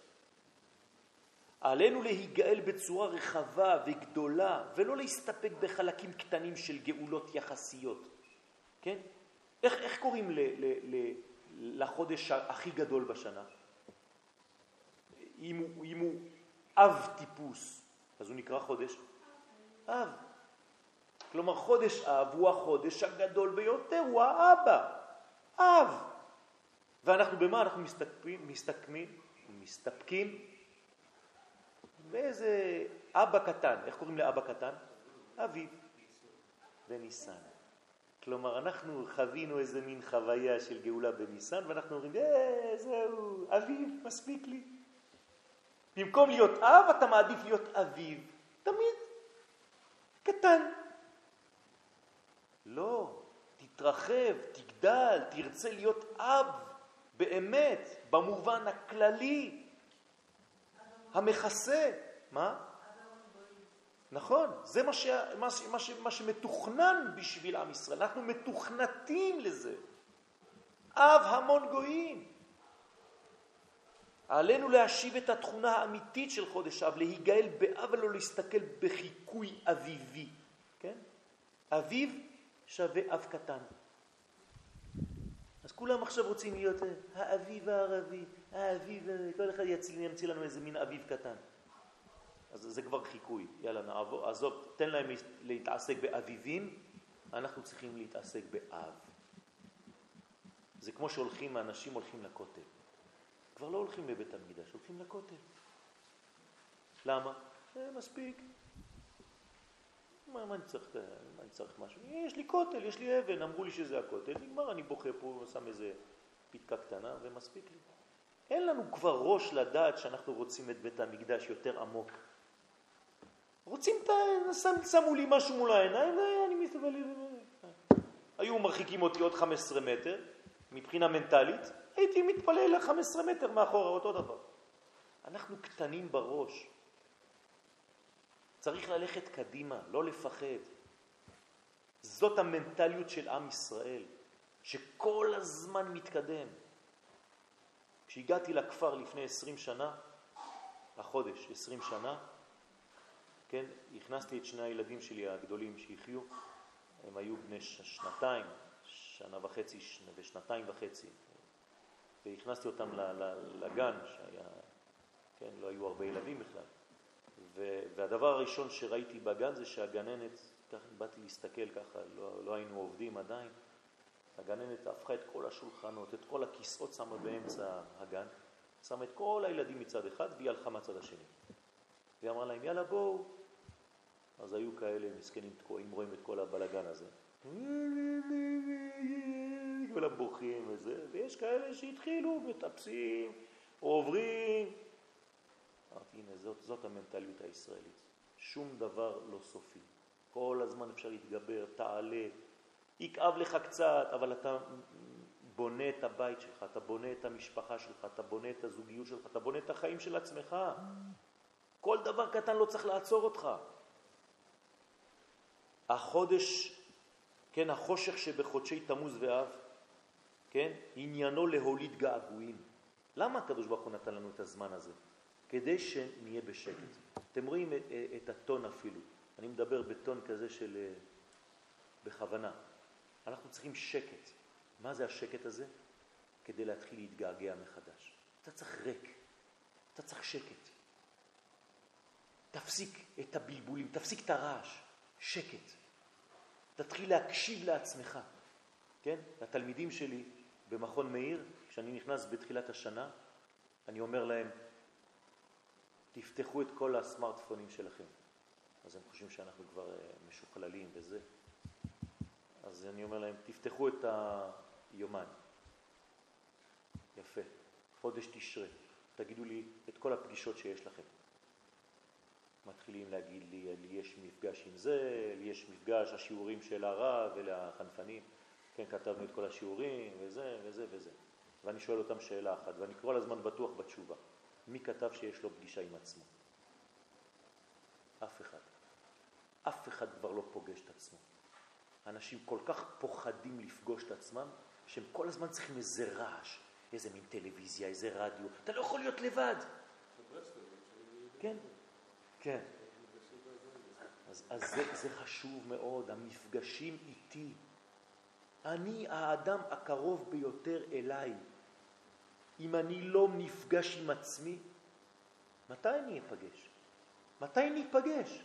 עלינו להיגאל בצורה רחבה וגדולה, ולא להסתפק בחלקים קטנים של גאולות יחסיות. כן? איך, איך קוראים ל, ל, ל, לחודש הכי גדול בשנה? אם הוא, אם הוא אב טיפוס, אז הוא נקרא חודש אב. כלומר, חודש אב הוא החודש הגדול ביותר, הוא האבא, אב. ואנחנו במה אנחנו מסתפקים? מסתכמים, מסתפקים באיזה אבא קטן. איך קוראים לאבא קטן? אביב בניסן. כלומר, אנחנו חווינו איזה מין חוויה של גאולה בניסן, ואנחנו אומרים, אה, זהו, אביב, מספיק לי. במקום להיות אב, אתה מעדיף להיות אביב. תמיד. קטן. לא, תתרחב, תגדל, תרצה להיות אב. באמת, במובן הכללי, המכסה. מה? נכון, זה מה, ש, מה, מה, ש, מה שמתוכנן בשביל עם ישראל, אנחנו מתוכנתים לזה. אב המון גויים. עלינו להשיב את התכונה האמיתית של חודש אב, להיגאל באב ולא להסתכל בחיקוי אביבי, כן? אביב שווה אב קטן. אז כולם עכשיו רוצים להיות אה, האביב הערבי, האביב, כל אחד ימציא לנו איזה מין אביב קטן. אז זה כבר חיקוי, יאללה נעבור, עזוב, תן להם להתעסק באביבים, אנחנו צריכים להתעסק באב. זה כמו שהולכים, האנשים הולכים לכותל. כבר לא הולכים לבית המקדש, הולכים לכותל. למה? אה, מספיק. מה, מה אני צריך, מה אני צריך משהו? יש לי כותל, יש לי אבן, אמרו לי שזה הכותל, נגמר, אני בוכה פה, שם איזה פתקה קטנה ומספיק לי. אין לנו כבר ראש לדעת שאנחנו רוצים את בית המקדש יותר עמוק. רוצים את ה... שמו לי משהו מול העיניים, ואני מסתכל... היו מרחיקים אותי עוד 15 מטר, מבחינה מנטלית, הייתי מתפלל ל-15 מטר מאחורה, אותו דבר. אנחנו קטנים בראש. צריך ללכת קדימה, לא לפחד. זאת המנטליות של עם ישראל, שכל הזמן מתקדם. כשהגעתי לכפר לפני 20 שנה, החודש, 20 שנה, כן, הכנסתי את שני הילדים שלי הגדולים שיחיו, הם היו בני שנתיים, שנה וחצי ושנתיים וחצי, והכנסתי אותם לגן, שהיה, כן, לא היו הרבה ילדים בכלל. והדבר הראשון שראיתי בגן זה שהגננת, ככה באתי להסתכל ככה, לא, לא היינו עובדים עדיין, הגננת הפכה את כל השולחנות, את כל הכיסאות שמה באמצע הגן, שמה את כל הילדים מצד אחד והיא הלכה מהצד השני. והיא אמרה להם, יאללה בואו. אז היו כאלה מסכנים תקועים, רואים את כל הבלגן הזה. כולם בוכים וזה, ויש כאלה שהתחילו, מטפסים, עוברים. אמרתי, הנה, זאת, זאת המנטליות הישראלית. שום דבר לא סופי. כל הזמן אפשר להתגבר, תעלה, יכאב לך קצת, אבל אתה בונה את הבית שלך, אתה בונה את המשפחה שלך, אתה בונה את הזוגיות שלך, אתה בונה את החיים של עצמך. כל דבר קטן לא צריך לעצור אותך. החודש, כן, החושך שבחודשי תמוז ואב, כן, עניינו להוליד געגועים. למה הקדוש ברוך הוא נתן לנו את הזמן הזה? כדי שנהיה בשקט. אתם רואים את, את הטון אפילו. אני מדבר בטון כזה של אה, בכוונה. אנחנו צריכים שקט. מה זה השקט הזה? כדי להתחיל להתגעגע מחדש. אתה צריך ריק, אתה צריך שקט. תפסיק את הבלבולים, תפסיק את הרעש, שקט. תתחיל להקשיב לעצמך, כן? לתלמידים שלי במכון מאיר, כשאני נכנס בתחילת השנה, אני אומר להם, תפתחו את כל הסמארטפונים שלכם. אז הם חושבים שאנחנו כבר אה, משוכללים וזה. אז אני אומר להם, תפתחו את היומן. יפה. חודש תשרה. תגידו לי את כל הפגישות שיש לכם. מתחילים להגיד לי, לי יש מפגש עם זה, לי יש מפגש, השיעורים של הרב ולחנפנים. כן, כתבנו את כל השיעורים וזה וזה וזה. ואני שואל אותם שאלה אחת, ואני כל הזמן בטוח בתשובה. מי כתב שיש לו פגישה עם עצמו? אף אחד. אף אחד כבר לא פוגש את עצמו. אנשים כל כך פוחדים לפגוש את עצמם, שהם כל הזמן צריכים איזה רעש, איזה מין טלוויזיה, איזה רדיו. אתה לא יכול להיות לבד. כן, כן. אז, אז זה, זה חשוב מאוד, המפגשים איתי. אני האדם הקרוב ביותר אליי. אם אני לא נפגש עם עצמי, מתי אני אפגש? מתי ניפגש?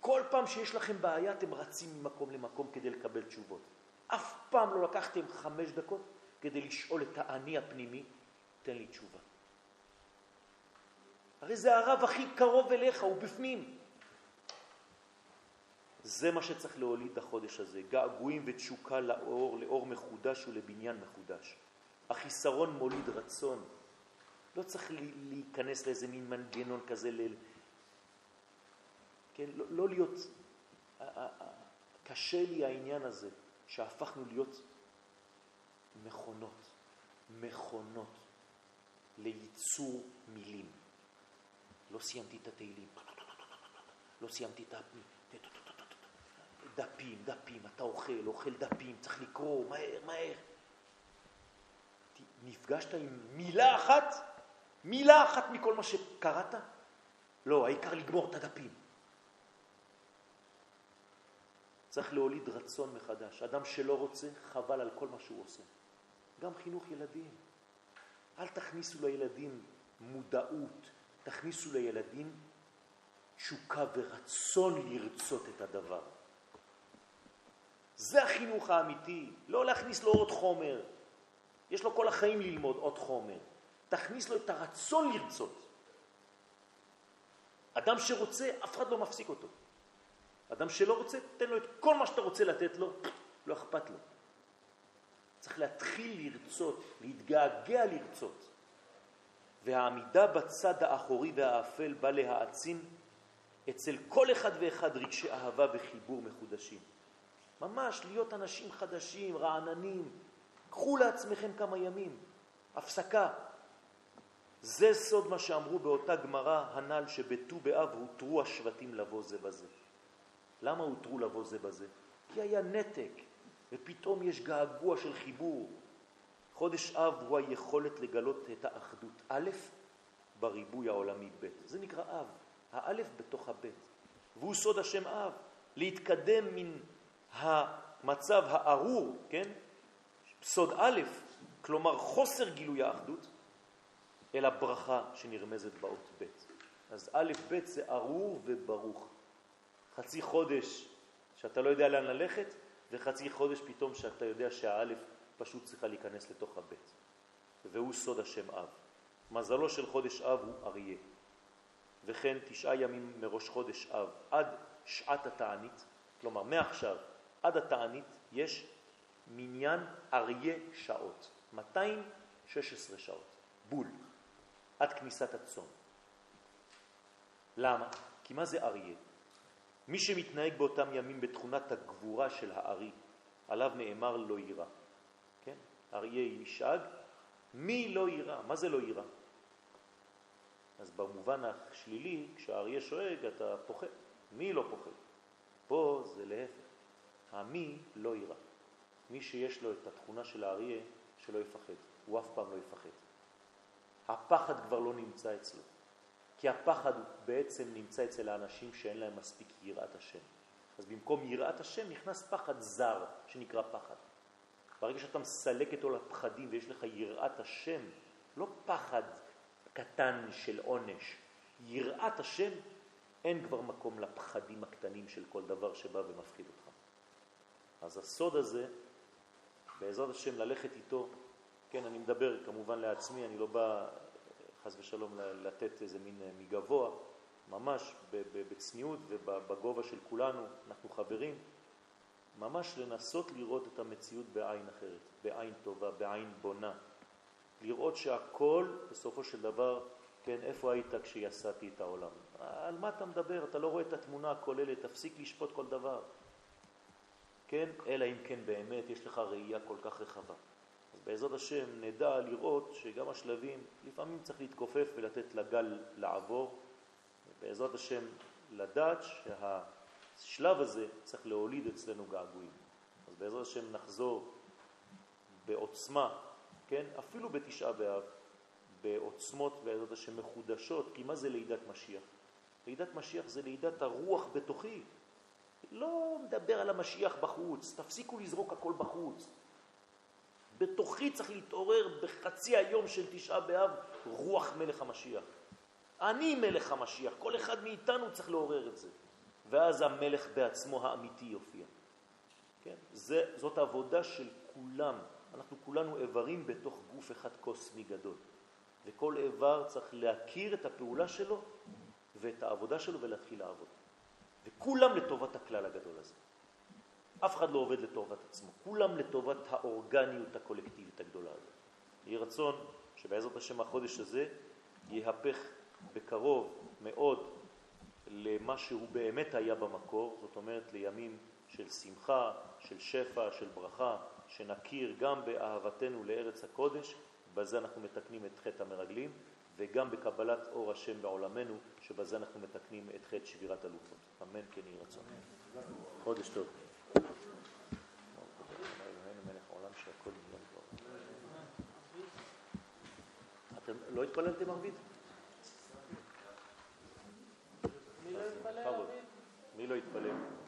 כל פעם שיש לכם בעיה אתם רצים ממקום למקום כדי לקבל תשובות. אף פעם לא לקחתם חמש דקות כדי לשאול את האני הפנימי, תן לי תשובה. הרי זה הרב הכי קרוב אליך, הוא בפנים. זה מה שצריך להוליד החודש הזה, געגועים ותשוקה לאור, לאור מחודש ולבניין מחודש. החיסרון מוליד רצון. לא צריך להיכנס לאיזה מין מנגנון כזה, ל... כן, לא, לא להיות... קשה לי העניין הזה שהפכנו להיות מכונות, מכונות לייצור מילים. לא סיימתי את התהילים, לא סיימתי את הפנים, דפים, דפים, אתה אוכל, אוכל דפים, צריך לקרוא, מהר, מהר. נפגשת עם מילה אחת, מילה אחת מכל מה שקראת? לא, העיקר לגמור את הדפים. צריך להוליד רצון מחדש. אדם שלא רוצה, חבל על כל מה שהוא עושה. גם חינוך ילדים. אל תכניסו לילדים מודעות, תכניסו לילדים תשוקה ורצון לרצות את הדבר. זה החינוך האמיתי, לא להכניס לו עוד חומר. יש לו כל החיים ללמוד עוד חומר. תכניס לו את הרצון לרצות. אדם שרוצה, אף אחד לא מפסיק אותו. אדם שלא רוצה, תן לו את כל מה שאתה רוצה לתת לו, לא אכפת לו. צריך להתחיל לרצות, להתגעגע לרצות. והעמידה בצד האחורי והאפל בא להעצים אצל כל אחד ואחד רגשי אהבה וחיבור מחודשים. ממש להיות אנשים חדשים, רעננים. קחו לעצמכם כמה ימים, הפסקה. זה סוד מה שאמרו באותה גמרא הנ"ל שבט"ו באב הותרו השבטים לבוא זה בזה. למה הותרו לבוא זה בזה? כי היה נתק, ופתאום יש געגוע של חיבור. חודש אב הוא היכולת לגלות את האחדות. א', בריבוי העולמי ב'. זה נקרא אב, האלף בתוך הב'. והוא סוד השם אב, להתקדם מן המצב הארור, כן? סוד א', כלומר חוסר גילוי האחדות, אל הברכה שנרמזת באות ב'. אז א' ב' זה ארור וברוך. חצי חודש שאתה לא יודע לאן ללכת, וחצי חודש פתאום שאתה יודע שהאלף פשוט צריכה להיכנס לתוך הבית. והוא סוד השם אב. מזלו של חודש אב הוא אריה. וכן תשעה ימים מראש חודש אב עד שעת התענית, כלומר מעכשיו עד התענית יש מניין אריה שעות, 216 שעות, בול, עד כניסת הצום. למה? כי מה זה אריה? מי שמתנהג באותם ימים בתכונת הגבורה של הארי, עליו נאמר לא יירא. אריה ישאג, מי לא יירא? מה זה לא יירא? אז במובן השלילי, כשהאריה שואג אתה פוחד. מי לא פוחד? פה זה להפך. המי לא יירא. מי שיש לו את התכונה של האריה, שלא יפחד. הוא אף פעם לא יפחד. הפחד כבר לא נמצא אצלו. כי הפחד בעצם נמצא אצל האנשים שאין להם מספיק יראת השם. אז במקום יראת השם נכנס פחד זר, שנקרא פחד. ברגע שאתה מסלק אותו לפחדים ויש לך יראת השם, לא פחד קטן של עונש, יראת השם, אין כבר מקום לפחדים הקטנים של כל דבר שבא ומפחיד אותך. אז הסוד הזה, בעזרת השם ללכת איתו, כן, אני מדבר כמובן לעצמי, אני לא בא חס ושלום לתת איזה מין אה, מגבוה, ממש בצניעות ובגובה של כולנו, אנחנו חברים, ממש לנסות לראות את המציאות בעין אחרת, בעין טובה, בעין בונה. לראות שהכל בסופו של דבר, כן, איפה היית כשיסעתי את העולם? על מה אתה מדבר? אתה לא רואה את התמונה הכוללת, תפסיק לשפוט כל דבר. כן, אלא אם כן באמת יש לך ראייה כל כך רחבה. אז בעזרת השם נדע לראות שגם השלבים, לפעמים צריך להתכופף ולתת לגל לעבור. בעזרת השם לדעת שהשלב הזה צריך להוליד אצלנו געגועים. אז בעזרת השם נחזור בעוצמה, כן? אפילו בתשעה באב, בעוצמות בעזרת השם מחודשות, כי מה זה לידת משיח? לידת משיח זה לידת הרוח בתוכי. לא מדבר על המשיח בחוץ, תפסיקו לזרוק הכל בחוץ. בתוכי צריך להתעורר בחצי היום של תשעה באב רוח מלך המשיח. אני מלך המשיח, כל אחד מאיתנו צריך לעורר את זה. ואז המלך בעצמו האמיתי יופיע. כן? זה, זאת עבודה של כולם. אנחנו כולנו איברים בתוך גוף אחד קוסמי גדול. וכל איבר צריך להכיר את הפעולה שלו ואת העבודה שלו ולהתחיל לעבוד. וכולם לטובת הכלל הגדול הזה. אף אחד לא עובד לטובת עצמו, כולם לטובת האורגניות הקולקטיבית הגדולה הזאת. יהי רצון שבעזרת השם החודש הזה יהפך בקרוב מאוד למה שהוא באמת היה במקור, זאת אומרת לימים של שמחה, של שפע, של ברכה, שנכיר גם באהבתנו לארץ הקודש, בזה אנחנו מתקנים את חטא המרגלים, וגם בקבלת אור השם בעולמנו, שבזה אנחנו מתקנים את חטא שבירת הלוחות. אמן כן יהי רצון. חודש טוב. אתם לא התפללתם ערבית? מי לא התפלל